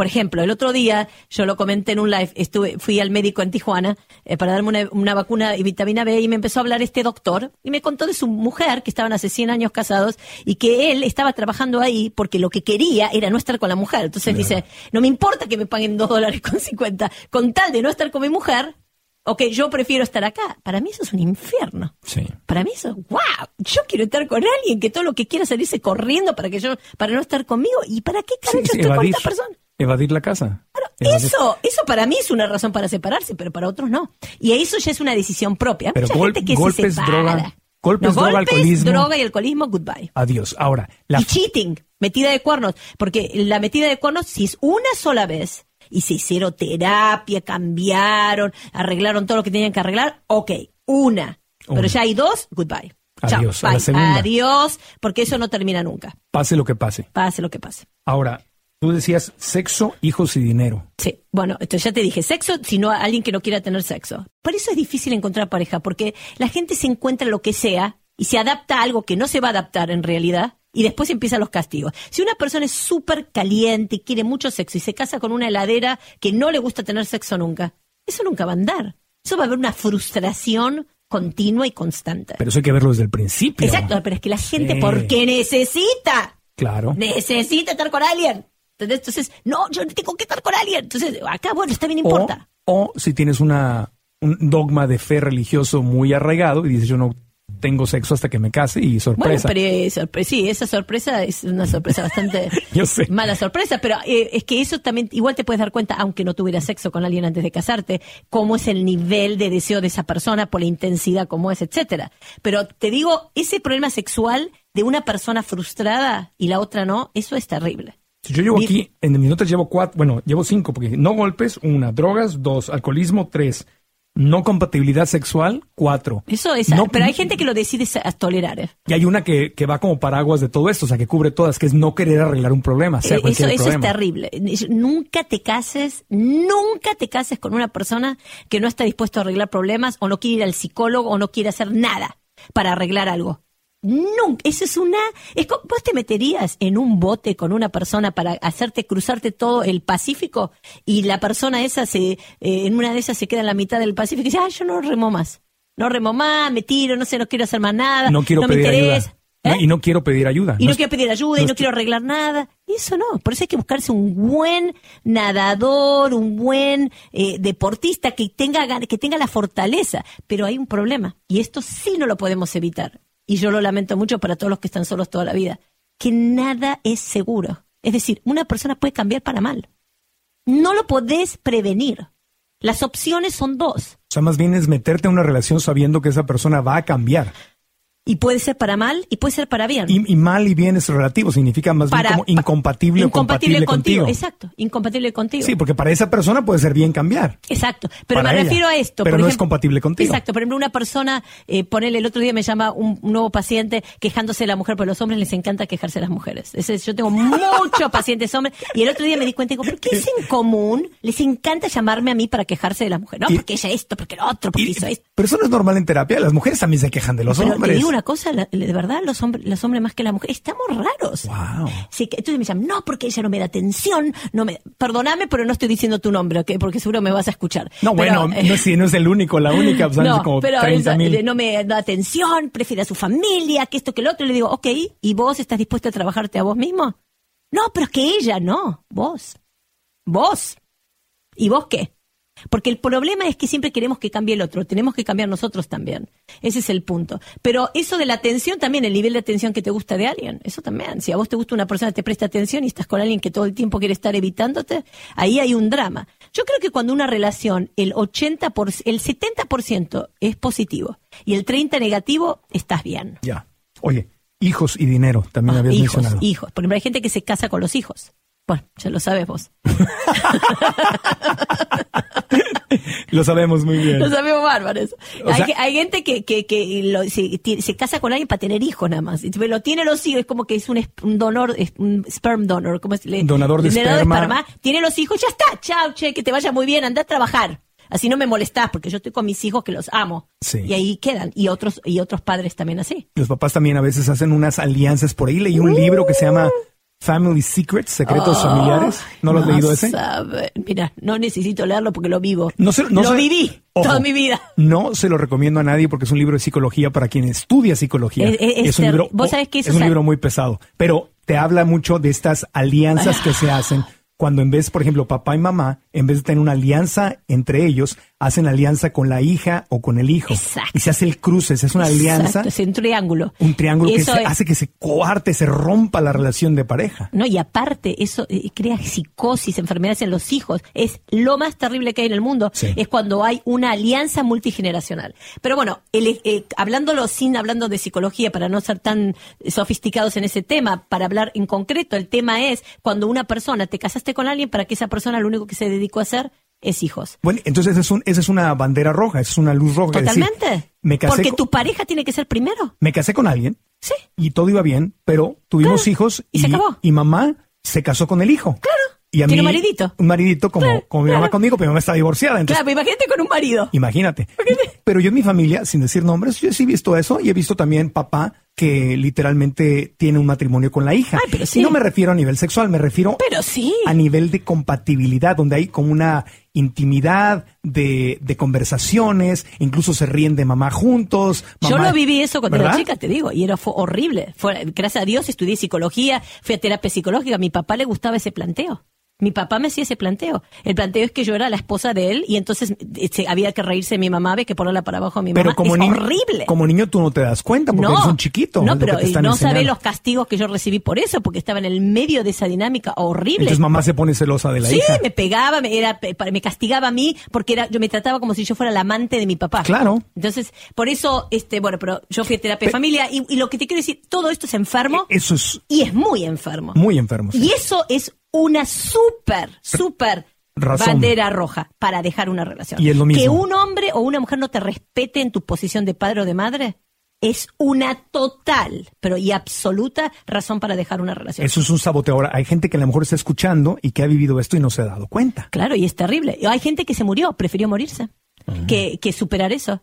Speaker 5: Por ejemplo, el otro día, yo lo comenté en un live, estuve, fui al médico en Tijuana eh, para darme una, una vacuna y vitamina B y me empezó a hablar este doctor y me contó de su mujer, que estaban hace 100 años casados y que él estaba trabajando ahí porque lo que quería era no estar con la mujer. Entonces dice, no me importa que me paguen dos dólares con 50, con tal de no estar con mi mujer, ok, yo prefiero estar acá. Para mí eso es un infierno.
Speaker 3: Sí.
Speaker 5: Para mí eso, wow, yo quiero estar con alguien que todo lo que quiera es salirse corriendo para que yo, para no estar conmigo. ¿Y para qué carajo
Speaker 3: sí,
Speaker 5: estoy con
Speaker 3: evadir,
Speaker 5: esta persona?
Speaker 3: evadir la casa. Evadir-
Speaker 5: eso, eso para mí es una razón para separarse, pero para otros no. Y eso ya es una decisión propia.
Speaker 3: Pero
Speaker 5: mucha
Speaker 3: gol-
Speaker 5: gente que
Speaker 3: golpes,
Speaker 5: se
Speaker 3: droga- golpes,
Speaker 5: No,
Speaker 3: droga,
Speaker 5: golpes,
Speaker 3: alcoholismo.
Speaker 5: droga y alcoholismo, goodbye.
Speaker 3: Adiós. Ahora, la
Speaker 5: Y cheating, metida de cuernos. Porque la metida de cuernos, si es una sola vez y se hicieron terapia, cambiaron, arreglaron todo lo que tenían que arreglar, ok, una.
Speaker 3: Una.
Speaker 5: Pero ya hay dos, goodbye. Chao,
Speaker 3: Adiós,
Speaker 5: bye.
Speaker 3: segunda.
Speaker 5: Adiós, porque eso no termina nunca.
Speaker 3: pase lo que pase.
Speaker 5: Pase lo que pase.
Speaker 3: Ahora, tú decías sexo, hijos y dinero.
Speaker 5: Sí, bueno, entonces ya te dije, sexo, sino a alguien que no quiera tener sexo. Por eso es difícil encontrar pareja, porque la gente se encuentra lo que sea y se adapta a algo que no se va a adaptar en realidad y después empiezan los castigos. Si una persona es súper caliente y quiere mucho sexo y se casa con una heladera que no le gusta tener sexo nunca, eso nunca va a andar. Eso va a haber una frustración continua y constante.
Speaker 3: Pero eso hay que verlo desde el principio.
Speaker 5: Exacto, pero es que la gente,
Speaker 3: Sí.
Speaker 5: porque necesita
Speaker 3: Claro.
Speaker 5: necesita estar con alguien. Entonces, entonces, no, yo tengo que estar con alguien. Entonces, acá, bueno, está bien, no importa.
Speaker 3: O, o si tienes una, un dogma de fe religioso muy arraigado y dices yo no tengo sexo hasta que me case y
Speaker 5: Bueno,
Speaker 3: sorpresa.
Speaker 5: pero eh, sorpre- sí, esa sorpresa es una sorpresa bastante *laughs*
Speaker 3: Yo sé.
Speaker 5: mala sorpresa, pero eh, es que eso también igual te puedes dar cuenta, aunque no tuvieras sexo con alguien antes de casarte, cómo es el nivel de deseo de esa persona por la intensidad como es, etcétera. Pero te digo, ese problema sexual de una persona frustrada y la otra no, eso es terrible.
Speaker 3: Si yo llevo aquí, en mis notas llevo cuatro, bueno, llevo cinco, porque no golpes, una, drogas, dos, alcoholismo, tres, no compatibilidad sexual, cuatro.
Speaker 5: Eso es,
Speaker 3: No-
Speaker 5: pero hay gente que lo decide tolerar.
Speaker 3: Y hay una que, que va como paraguas de todo esto, o sea, que cubre todas, que es no querer arreglar un problema, sea
Speaker 5: Eh, eso, es terrible. Nunca te cases, nunca te cases con una persona que no está dispuesto a arreglar problemas o no quiere ir al psicólogo o no quiere hacer nada para arreglar algo. Nunca. Eso es una. Es ¿Vos te meterías en un bote con una persona para hacerte cruzarte todo el Pacífico y la persona esa se, eh, en una de esas se queda en la mitad del Pacífico y dice, ah, yo no remo más. No remo más, me tiro, no sé, no quiero hacer más nada.
Speaker 3: No quiero
Speaker 5: me
Speaker 3: pedir
Speaker 5: interesa.
Speaker 3: No,
Speaker 5: ¿Eh?
Speaker 3: y no quiero pedir ayuda.
Speaker 5: Y no quiero pedir ayuda y
Speaker 3: no
Speaker 5: quiero arreglar nada. Eso no. Por eso hay que buscarse un buen nadador, un buen eh, deportista que tenga, que tenga la fortaleza. Pero hay un problema. Y esto sí no lo podemos evitar. Y yo lo lamento mucho para todos los que están solos toda la vida. Que nada es seguro. Es decir, una persona puede cambiar para mal. No lo podés prevenir. Las opciones son dos.
Speaker 3: O sea, más bien es meterte en una relación sabiendo que esa persona va a cambiar.
Speaker 5: Y puede ser para mal y puede ser para bien.
Speaker 3: Y, y mal y bien es relativo, significa más bien como incompatible, o compatible contigo.
Speaker 5: Exacto, incompatible contigo.
Speaker 3: Sí, porque para esa persona puede ser bien cambiar.
Speaker 5: Exacto, pero
Speaker 3: Para
Speaker 5: me
Speaker 3: ella,
Speaker 5: refiero a esto.
Speaker 3: pero
Speaker 5: por
Speaker 3: no es compatible contigo.
Speaker 5: Exacto, por ejemplo, una persona, eh, ponele, el otro día me llama un, un nuevo paciente quejándose de la mujer, pero a los hombres les encanta quejarse de las mujeres. Es- yo tengo muchos *laughs* pacientes hombres y el otro día me di cuenta, digo, ¿por qué es en común? Les encanta llamarme a mí para quejarse de las mujeres. No,
Speaker 3: Y-
Speaker 5: porque ella esto, porque lo otro, porque
Speaker 3: Y-
Speaker 5: hizo esto.
Speaker 3: pero eso no es normal en terapia. Las mujeres también se quejan de los
Speaker 5: Pero
Speaker 3: hombres.
Speaker 5: Una cosa, la- de verdad, los hombres, los hombres más que las mujeres, estamos raros.
Speaker 3: Wow.
Speaker 5: Sí, que- entonces me llaman, no, porque ella no me da atención, no me, perdóname, pero no estoy diciendo tu nombre, ¿ok? Porque seguro me vas a escuchar.
Speaker 3: No,
Speaker 5: Pero,
Speaker 3: bueno,
Speaker 5: eh,
Speaker 3: no, es, no es el único, la única, pues, *laughs*
Speaker 5: no,
Speaker 3: como
Speaker 5: pero
Speaker 3: 30
Speaker 5: eso,
Speaker 3: mil.
Speaker 5: eh, no me da atención, prefiere a su familia, que esto, que lo otro. Y le digo, ok, ¿y vos estás dispuesto a trabajarte a vos mismo? No, pero es que ella no, vos. Vos. ¿Y vos qué? Porque el problema es que siempre queremos que cambie el otro, tenemos que cambiar nosotros también. Ese es el punto. Pero eso de la atención también, el nivel de atención que te gusta de alguien, eso también. Si a vos te gusta una persona que te presta atención y estás con alguien que todo el tiempo quiere estar evitándote, ahí hay un drama. Yo creo que cuando una relación, el 80%, por, el 70% es positivo y el 30% negativo, estás bien.
Speaker 3: Ya. Oye, hijos y dinero, también habías
Speaker 5: Ah, hijos,
Speaker 3: mencionado.
Speaker 5: hijos. Por ejemplo, hay gente que se casa con los hijos. Bueno, ya lo sabes vos. *laughs*
Speaker 3: Lo sabemos muy bien.
Speaker 5: Lo sabemos bárbaros. Hay,
Speaker 3: sea-
Speaker 5: hay gente que, que, que lo- se, casa con alguien para tener hijos nada más. Lo tiene los hijos, es como que es un, un donor, es un sperm donor. ¿cómo es?
Speaker 3: Donador de esperma.
Speaker 5: Tiene los hijos, ya está. Chao, che, que te vaya muy bien, anda a trabajar. Así no me molestás, porque yo estoy con mis hijos que los amo.
Speaker 3: Sí.
Speaker 5: Y ahí quedan. Y otros, y otros padres también así.
Speaker 3: Los papás también a veces hacen unas alianzas. Por ahí leí un libro que se llama Family Secrets, Secretos
Speaker 5: Oh,
Speaker 3: Familiares. ¿No lo has leído ese?
Speaker 5: sabe. Mira, no necesito leerlo porque lo vivo.
Speaker 3: No se- no
Speaker 5: lo
Speaker 3: se-
Speaker 5: viví
Speaker 3: Ojo,
Speaker 5: toda mi vida.
Speaker 3: No se lo recomiendo a nadie porque es un libro de psicología para quien estudia psicología.
Speaker 5: Es- es- es
Speaker 3: un libro,
Speaker 5: vos sabés que
Speaker 3: es un libro muy pesado, pero te habla mucho de estas alianzas que se hacen cuando en vez, por ejemplo, papá y mamá, en vez de tener una alianza entre ellos, hacen alianza con la hija o con el hijo.
Speaker 5: Exacto.
Speaker 3: Y se hace el cruce, es una alianza,
Speaker 5: Exacto, es un triángulo.
Speaker 3: un triángulo que se-
Speaker 5: es-
Speaker 3: hace que se coarte, se rompa la relación de pareja.
Speaker 5: No, y aparte, eso eh, crea psicosis, enfermedades en los hijos. Es lo más terrible que hay en el mundo.
Speaker 3: Sí.
Speaker 5: Es cuando hay una alianza multigeneracional. Pero bueno, el- eh, hablándolo sin hablando de psicología, para no ser tan sofisticados en ese tema, para hablar en concreto, el tema es cuando una persona, te casaste con alguien para que esa persona lo único que se dedicó a hacer es hijos.
Speaker 3: Bueno, entonces es un, esa es una bandera roja, es una luz roja. decir,
Speaker 5: Totalmente.
Speaker 3: me casé
Speaker 5: Porque
Speaker 3: con-
Speaker 5: tu pareja tiene que ser primero.
Speaker 3: me casé con alguien
Speaker 5: Sí.
Speaker 3: y todo iba bien, pero tuvimos
Speaker 5: Claro,
Speaker 3: hijos
Speaker 5: y se acabó.
Speaker 3: y mamá se casó con el hijo. Claro. Y a
Speaker 5: Tiene
Speaker 3: mí,
Speaker 5: un maridito.
Speaker 3: Un maridito como,
Speaker 5: Claro,
Speaker 3: como mi mamá
Speaker 5: claro.
Speaker 3: conmigo, pero mi mamá está divorciada. Entonces,
Speaker 5: Claro, pero imagínate con un marido.
Speaker 3: imagínate. Pero yo en mi familia, sin decir nombres, yo sí he visto eso y he visto también papá que literalmente tiene un matrimonio con la hija.
Speaker 5: Ay, pero sí.
Speaker 3: Y no me refiero a nivel sexual, me refiero
Speaker 5: Pero sí.
Speaker 3: a nivel de compatibilidad, donde hay como una intimidad de, de conversaciones, incluso se ríen de mamá juntos.
Speaker 5: Yo lo viví eso cuando
Speaker 3: ¿verdad?
Speaker 5: era chica, te digo, y era fue horrible. Fue, gracias a Dios estudié psicología, fui a terapia psicológica, a mi papá le gustaba ese planteo. Mi papá me hacía ese planteo. El planteo es que yo era la esposa de él y entonces eh, se- había que reírse de mi mamá, ve que ponerla para abajo a mi
Speaker 3: Pero
Speaker 5: mamá.
Speaker 3: como
Speaker 5: es horrible.
Speaker 3: como niño tú no te das cuenta porque eres un chiquito.
Speaker 5: No, pero no
Speaker 3: enseñando.
Speaker 5: los castigos que yo recibí por eso, porque estaba en el medio de esa dinámica horrible.
Speaker 3: Entonces mamá se pone celosa de la
Speaker 5: sí,
Speaker 3: hija.
Speaker 5: me pegaba, me, era, me castigaba a mí porque era, yo me trataba como si yo fuera la amante de mi papá.
Speaker 3: Claro.
Speaker 5: Entonces, por eso, este, bueno, pero yo fui a terapia de familia y, y lo que te quiero decir, todo esto es enfermo
Speaker 3: Eso es
Speaker 5: y es muy enfermo.
Speaker 3: muy enfermo. sí.
Speaker 5: Y eso es una súper, súper bandera roja para dejar una relación.
Speaker 3: Y es lo mismo.
Speaker 5: Que un hombre o una mujer no te respete en tu posición de padre o de madre es una total, pero y absoluta razón para dejar una relación.
Speaker 3: Eso es un saboteo. Ahora, hay gente que a lo mejor está escuchando y que ha vivido esto y no se ha dado cuenta.
Speaker 5: Claro, y es terrible. Hay gente que se murió, prefirió morirse que, que superar eso.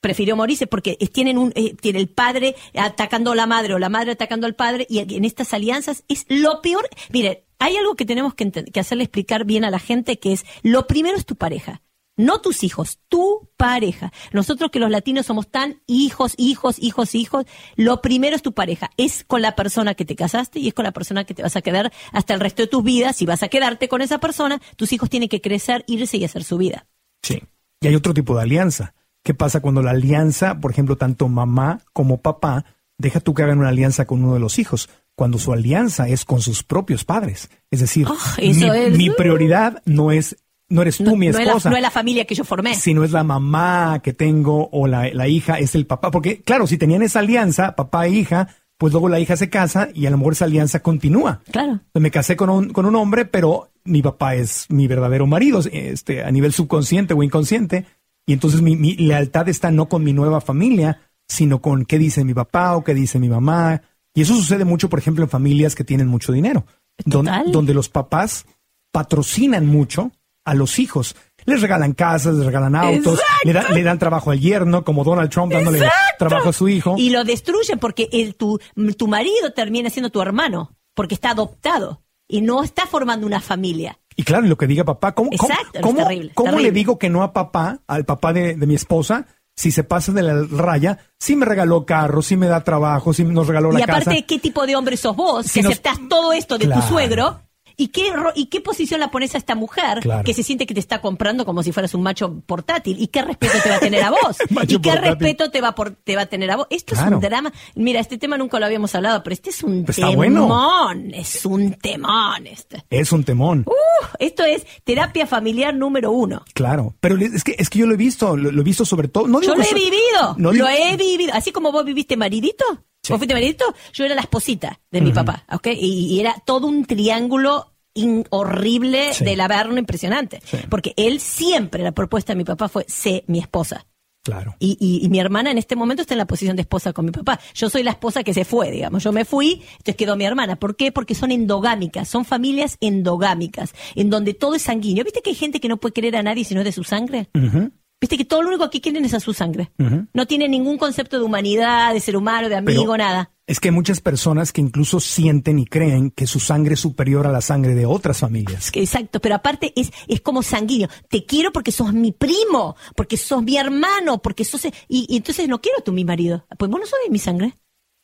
Speaker 5: Prefirió morirse porque tienen un, eh, tiene el padre atacando a la madre o la madre atacando al padre y en estas alianzas es lo peor. Mire, hay algo que tenemos que, hacerle explicar bien a la gente que es lo primero es tu pareja. No tus hijos, tu pareja. Nosotros que los latinos somos tan hijos, hijos, hijos, hijos, lo primero es tu pareja. Es con la persona que te casaste y es con la persona que te vas a quedar hasta el resto de tus vidas. Si vas a quedarte con esa persona, tus hijos tienen que crecer, irse y hacer su vida.
Speaker 3: Sí. Y hay otro tipo de alianza. ¿Qué pasa cuando la alianza, por ejemplo, tanto mamá como papá, deja tú que hagan una alianza con uno de los hijos? Cuando su alianza es con sus propios padres. Es decir,
Speaker 5: Oh, eso
Speaker 3: mi,
Speaker 5: es-
Speaker 3: mi prioridad no es, no eres tú mi
Speaker 5: no, es la,
Speaker 3: esposa.
Speaker 5: no es la familia que yo formé.
Speaker 3: si no es la mamá que tengo o la, la hija, es el papá. Porque, claro, si tenían esa alianza, papá e hija, pues luego la hija se casa y a lo mejor esa alianza continúa.
Speaker 5: Claro.
Speaker 3: Me casé con un, con un hombre, pero mi papá es mi verdadero marido, este, a nivel subconsciente o inconsciente. Y entonces mi, mi lealtad está no con mi nueva familia, sino con qué dice mi papá o qué dice mi mamá. Y eso sucede mucho, por ejemplo, en familias que tienen mucho dinero, don-
Speaker 5: Total.
Speaker 3: donde los papás patrocinan mucho a los hijos. Les regalan casas, les regalan autos, le, da- le dan trabajo al yerno, como Donald Trump dándole trabajo a su hijo.
Speaker 5: Y lo destruyen porque el, tu, tu marido termina siendo tu hermano, porque está adoptado y no está formando una familia.
Speaker 3: Y claro, lo que diga papá, ¿cómo, cómo-
Speaker 5: Exacto, es
Speaker 3: cómo-
Speaker 5: terrible,
Speaker 3: cómo
Speaker 5: terrible.
Speaker 3: le digo que no a papá, al papá de, de mi esposa, si se pasa de la raya, si me regaló carro, si me da trabajo, si nos regaló la
Speaker 5: y aparte,
Speaker 3: casa?
Speaker 5: ¿qué tipo de hombre sos vos?
Speaker 3: Si
Speaker 5: que
Speaker 3: nos-
Speaker 5: aceptás todo esto de
Speaker 3: Claro.
Speaker 5: tu suegro. ¿Y qué, ro- ¿Y qué posición la pones a esta mujer
Speaker 3: Claro.
Speaker 5: que se siente que te está comprando como si fueras un macho portátil? ¿Y qué respeto te va a tener a vos? *laughs* ¿Y qué
Speaker 3: portátil.
Speaker 5: respeto te va, por, te va a tener a vos? Esto es un drama. Mira, este tema nunca lo habíamos hablado, pero este es un temón.
Speaker 3: bueno.
Speaker 5: Es un temón este.
Speaker 3: Es un temón.
Speaker 5: Uh, esto es terapia familiar número uno.
Speaker 3: Claro, pero es que, es que yo lo he visto, lo, lo he visto sobre todo. No digo
Speaker 5: Yo lo he
Speaker 3: so-
Speaker 5: vivido,
Speaker 3: no
Speaker 5: lo he vivido. Así como vos viviste maridito, vos fuiste maridito, yo era la esposita de mi papá, ¿ok? Y, y era todo un triángulo in- horrible
Speaker 3: Sí.
Speaker 5: del averno impresionante.
Speaker 3: Sí.
Speaker 5: Porque él siempre, la propuesta de mi papá fue, sé mi esposa.
Speaker 3: Claro.
Speaker 5: Y, y- y mi hermana en este momento está en la posición de esposa con mi papá. Yo soy la esposa que se fue, digamos. Yo me fui, entonces quedó mi hermana. ¿Por qué? Porque son endogámicas, son familias endogámicas, en donde todo es sanguíneo. ¿Viste que hay gente que no puede querer a nadie si no es de su sangre?
Speaker 3: Ujú.
Speaker 5: Viste que todo lo único que quieren es a su sangre. No tienen ningún concepto de humanidad, de ser humano, de amigo,
Speaker 3: Pero-
Speaker 5: nada.
Speaker 3: Es que hay muchas personas que incluso sienten y creen que su sangre es superior a la sangre de otras familias.
Speaker 5: Exacto, pero aparte es, es como sanguíneo. Te quiero porque sos mi primo, porque sos mi hermano, porque sos... Y, y entonces no quiero tú mi marido. Pues vos no sos de mi sangre.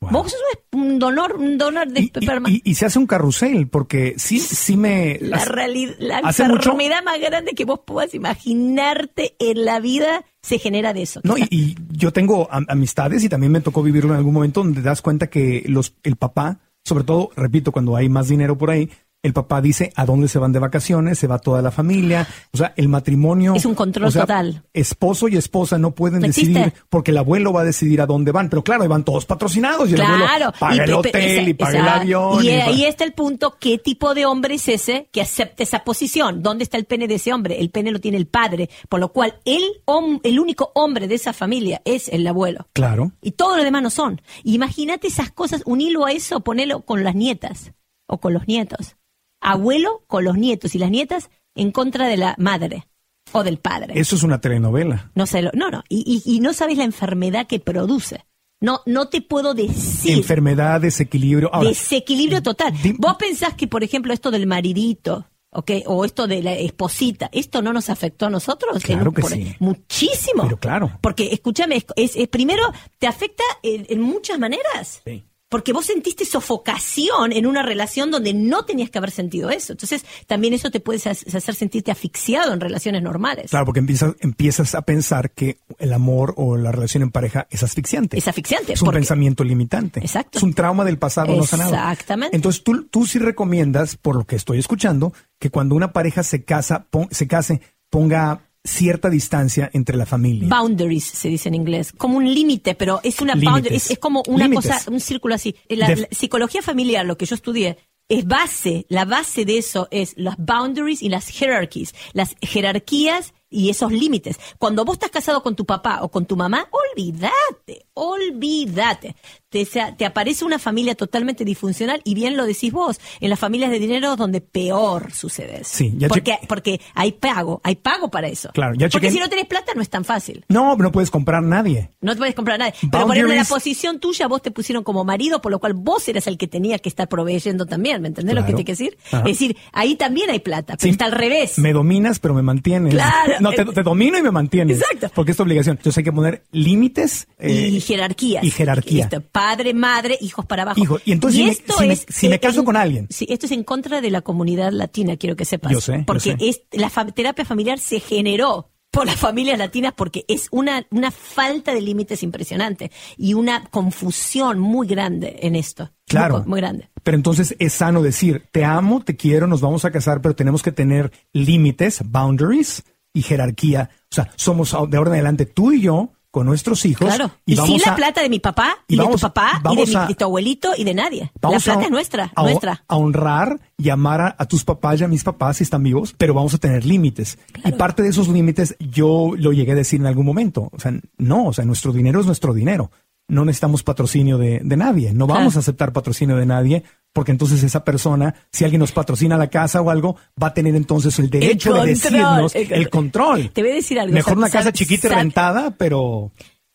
Speaker 3: Wow.
Speaker 5: Vos sos un donor, un de
Speaker 3: Y, y-
Speaker 5: esperma.
Speaker 3: y- y se hace un carrusel, porque sí, sí me...
Speaker 5: la realidad, la
Speaker 3: mucho-
Speaker 5: enfermedad más grande que vos puedas imaginarte en la vida se genera de eso.
Speaker 3: No, y, y yo tengo am- amistades y también me tocó vivirlo en algún momento donde te das cuenta que los, el papá, sobre todo, repito, cuando hay más dinero por ahí, el papá dice a dónde se van de vacaciones, se va toda la familia. O sea, el matrimonio.
Speaker 5: Es un control
Speaker 3: o sea,
Speaker 5: total.
Speaker 3: Esposo y esposa no pueden
Speaker 5: No
Speaker 3: decidir porque el abuelo va a decidir a dónde van. Pero claro, ahí van todos patrocinados y el abuelo
Speaker 5: Claro,
Speaker 3: paga el hotel
Speaker 5: esa-
Speaker 3: y paga el
Speaker 5: esa-
Speaker 3: avión.
Speaker 5: Y
Speaker 3: y
Speaker 5: ahí está el punto, ¿qué tipo de hombre es ese que acepta esa posición? ¿Dónde está el pene de ese hombre? El pene lo tiene el padre, por lo cual el, hom- el único hombre de esa familia es el abuelo.
Speaker 3: Claro.
Speaker 5: Y todos los demás no son. Imagínate esas cosas, unilo a eso, ponelo con las nietas o con los nietos. Abuelo con los nietos y las nietas en contra de la madre o del padre.
Speaker 3: Eso es una telenovela.
Speaker 5: No sé, lo- no, no. Y, y- y no sabes la enfermedad que produce. No, no te puedo decir.
Speaker 3: Enfermedad, desequilibrio. Ahora,
Speaker 5: Desequilibrio total.
Speaker 3: di-
Speaker 5: Vos pensás que, por ejemplo, esto del maridito, ¿ok? O esto de la esposita, ¿esto no nos afectó a nosotros?
Speaker 3: Claro
Speaker 5: En-
Speaker 3: que
Speaker 5: por-
Speaker 3: sí.
Speaker 5: Muchísimo.
Speaker 3: Pero claro.
Speaker 5: Porque, escúchame, es, es- es- primero te afecta en, en muchas maneras.
Speaker 3: Sí.
Speaker 5: Porque vos sentiste sofocación en una relación donde no tenías que haber sentido eso. Entonces, también eso te puede ha- hacer sentirte asfixiado en relaciones normales.
Speaker 3: Claro, porque empiezas, empiezas a pensar que el amor o la relación en pareja es asfixiante.
Speaker 5: Es asfixiante,
Speaker 3: Es un
Speaker 5: porque-
Speaker 3: pensamiento limitante.
Speaker 5: Exacto.
Speaker 3: Es un trauma del pasado no sanado.
Speaker 5: Exactamente.
Speaker 3: Entonces tú, tú sí recomiendas, por lo que estoy escuchando, que cuando una pareja se casa, pon- se case, ponga cierta distancia entre la familia.
Speaker 5: Boundaries se dice en inglés, como un límite, pero es una boundary, es, es como una
Speaker 3: Límites.
Speaker 5: cosa, un círculo así. La,
Speaker 3: Def-
Speaker 5: la psicología familiar, lo que yo estudié, es base, la base de eso es las boundaries y las hierarchies, las jerarquías y esos límites. Cuando vos estás casado con tu papá o con tu mamá, olvídate, olvídate. Te, te aparece una familia totalmente disfuncional y bien lo decís vos, en las familias de dinero donde peor sucede eso.
Speaker 3: Sí, ya
Speaker 5: porque, porque hay pago, hay pago para eso.
Speaker 3: Claro, ya
Speaker 5: porque si no tenés plata no es tan fácil.
Speaker 3: No, no puedes comprar nadie.
Speaker 5: No te puedes comprar nada. Pero por ejemplo, en la posición tuya, vos te pusieron como marido, por lo cual vos eras el que tenía que estar proveyendo también. ¿Me entendés lo que te quiero decir?
Speaker 3: Ajá.
Speaker 5: Es decir, ahí también hay plata, pero
Speaker 3: Sí.
Speaker 5: está al revés.
Speaker 3: Me dominas, pero me mantienes.
Speaker 5: Claro.
Speaker 3: No, te, te domino y me mantienes.
Speaker 5: Exacto.
Speaker 3: Porque es tu obligación. Entonces hay que poner límites. eh,
Speaker 5: y jerarquías.
Speaker 3: Y jerarquía.
Speaker 5: Esto, padre, madre, hijos para abajo.
Speaker 3: Hijo, y entonces si me-
Speaker 5: esto
Speaker 3: si me-
Speaker 5: es,
Speaker 3: si me caso
Speaker 5: en-
Speaker 3: con alguien.
Speaker 5: Sí, esto es en contra de la comunidad latina, quiero que sepas.
Speaker 3: Yo sé, yo
Speaker 5: Porque
Speaker 3: sé.
Speaker 5: es la fa- terapia familiar se generó por las familias latinas porque es una, una falta de límites impresionante y una confusión muy grande en esto.
Speaker 3: Claro.
Speaker 5: Muy, muy grande.
Speaker 3: Pero entonces es sano decir, te amo, te quiero, nos vamos a casar, pero tenemos que tener límites, boundaries y jerarquía. O sea, somos de ahora en adelante tú y yo con nuestros hijos.
Speaker 5: Claro.
Speaker 3: Y,
Speaker 5: Y,
Speaker 3: vamos
Speaker 5: sin la
Speaker 3: a-
Speaker 5: plata de mi papá
Speaker 3: y
Speaker 5: y, de tu papá y de, mi-
Speaker 3: a-
Speaker 5: de tu abuelito y de nadie. La plata
Speaker 3: a-
Speaker 5: es nuestra,
Speaker 3: a,
Speaker 5: nuestra.
Speaker 3: a honrar y amar a, tus papás y a mis papás si están vivos, pero vamos a tener límites. Y parte de esos límites yo lo llegué a decir en algún momento. O sea, no, o sea, nuestro dinero es nuestro dinero. No necesitamos patrocinio de, de nadie. No vamos
Speaker 5: Claro.
Speaker 3: a aceptar patrocinio de nadie porque entonces esa persona, si alguien nos patrocina la casa o algo, va a tener entonces el derecho de
Speaker 5: control,
Speaker 3: decirnos
Speaker 5: el
Speaker 3: el, control.
Speaker 5: Te voy a decir algo.
Speaker 3: Mejor una casa chiquita y rentada, pero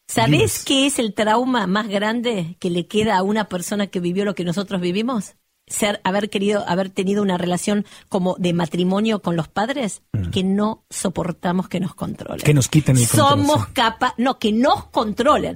Speaker 5: ¿Sabés qué es el trauma más grande que le queda a una persona que vivió lo que nosotros vivimos? Ser, haber querido, haber tenido una relación como de matrimonio con los padres, que no soportamos que nos controlen.
Speaker 3: Mm. Que nos quiten el control,
Speaker 5: Somos
Speaker 3: sí.
Speaker 5: capaces, no, que nos controlen.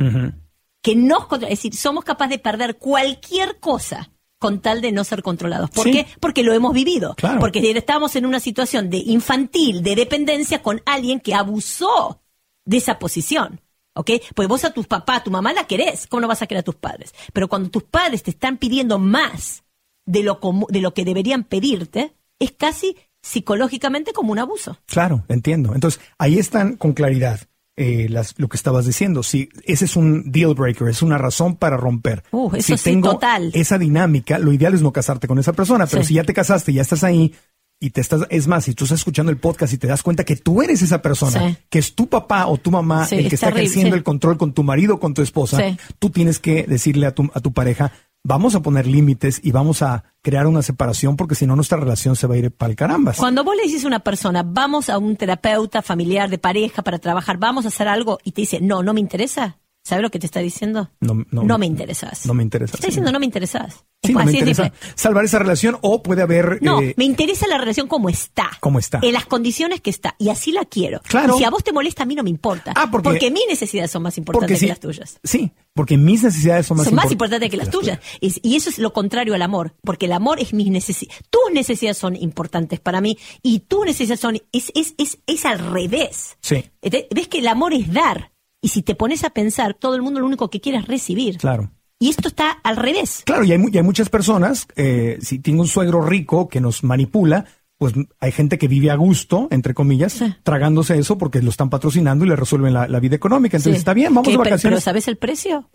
Speaker 5: Que nos controlen. Es decir, somos capaces de perder cualquier cosa con tal de no ser controlados. ¿Por
Speaker 3: Sí.
Speaker 5: qué? Porque lo hemos vivido.
Speaker 3: Claro.
Speaker 5: Porque estamos en una situación de infantil, de dependencia con alguien que abusó de esa posición. ¿Ok? Pues vos a tus papás, a tu mamá la querés, ¿cómo no vas a querer a tus padres? Pero cuando tus padres te están pidiendo más de lo, de lo que deberían pedirte, es casi psicológicamente como un abuso.
Speaker 3: Claro, entiendo. Entonces, ahí están con claridad eh, las, lo que estabas diciendo. Si ese es un deal breaker, es una razón para romper.
Speaker 5: Uh, eso
Speaker 3: si
Speaker 5: sí,
Speaker 3: tengo
Speaker 5: total.
Speaker 3: esa dinámica, lo ideal es no casarte con esa persona, pero
Speaker 5: Sí.
Speaker 3: si ya te casaste, ya estás ahí y te estás, es más, si tú estás escuchando el podcast y te das cuenta que tú eres esa persona,
Speaker 5: Sí.
Speaker 3: que es tu papá o tu mamá el que
Speaker 5: es
Speaker 3: está
Speaker 5: terrible,
Speaker 3: ejerciendo el control con tu marido o con tu esposa, tú tienes que decirle a tu, a tu pareja, vamos a poner límites y vamos a crear una separación porque si no nuestra relación se va a ir para el carambas.
Speaker 5: Cuando vos le dices a una persona, vamos a un terapeuta familiar de pareja para trabajar, vamos a hacer algo, y te dice, no, no me interesa, ¿Sabes lo que te está diciendo?
Speaker 3: No, no,
Speaker 5: me interesas.
Speaker 3: No me interesas.
Speaker 5: Está diciendo no me interesas.
Speaker 3: Sí, no me interesa salvar esa relación o puede haber...
Speaker 5: No,
Speaker 3: eh,
Speaker 5: me interesa la relación como está.
Speaker 3: Como está.
Speaker 5: En las condiciones que está. Y así la quiero.
Speaker 3: Claro.
Speaker 5: Y si a vos te molesta, a mí no me importa.
Speaker 3: Ah, porque-
Speaker 5: mis necesidades son más
Speaker 3: porque
Speaker 5: importantes
Speaker 3: sí,
Speaker 5: que las tuyas.
Speaker 3: Sí, porque mis necesidades son más,
Speaker 5: son más
Speaker 3: import-
Speaker 5: importantes que las tuyas. Y, y eso es lo contrario al amor. Porque el amor es mis necesidades. Tus necesidades son importantes para mí. Y tus necesidades son. Es, es, es, es al revés.
Speaker 3: Sí,
Speaker 5: Ete- Ves que el amor es dar. Y si te pones a pensar, todo el mundo lo único que quiere es recibir.
Speaker 3: claro.
Speaker 5: Y esto está al revés.
Speaker 3: Claro, y hay, mu- y hay muchas personas, eh, si tengo un suegro rico que nos manipula, pues hay gente que vive a gusto, entre comillas,
Speaker 5: Sí.
Speaker 3: tragándose eso porque lo están patrocinando y le resuelven la, la vida económica. Entonces
Speaker 5: Sí.
Speaker 3: está bien, vamos de
Speaker 5: Pero-
Speaker 3: vacaciones.
Speaker 5: Pero ¿sabes el precio?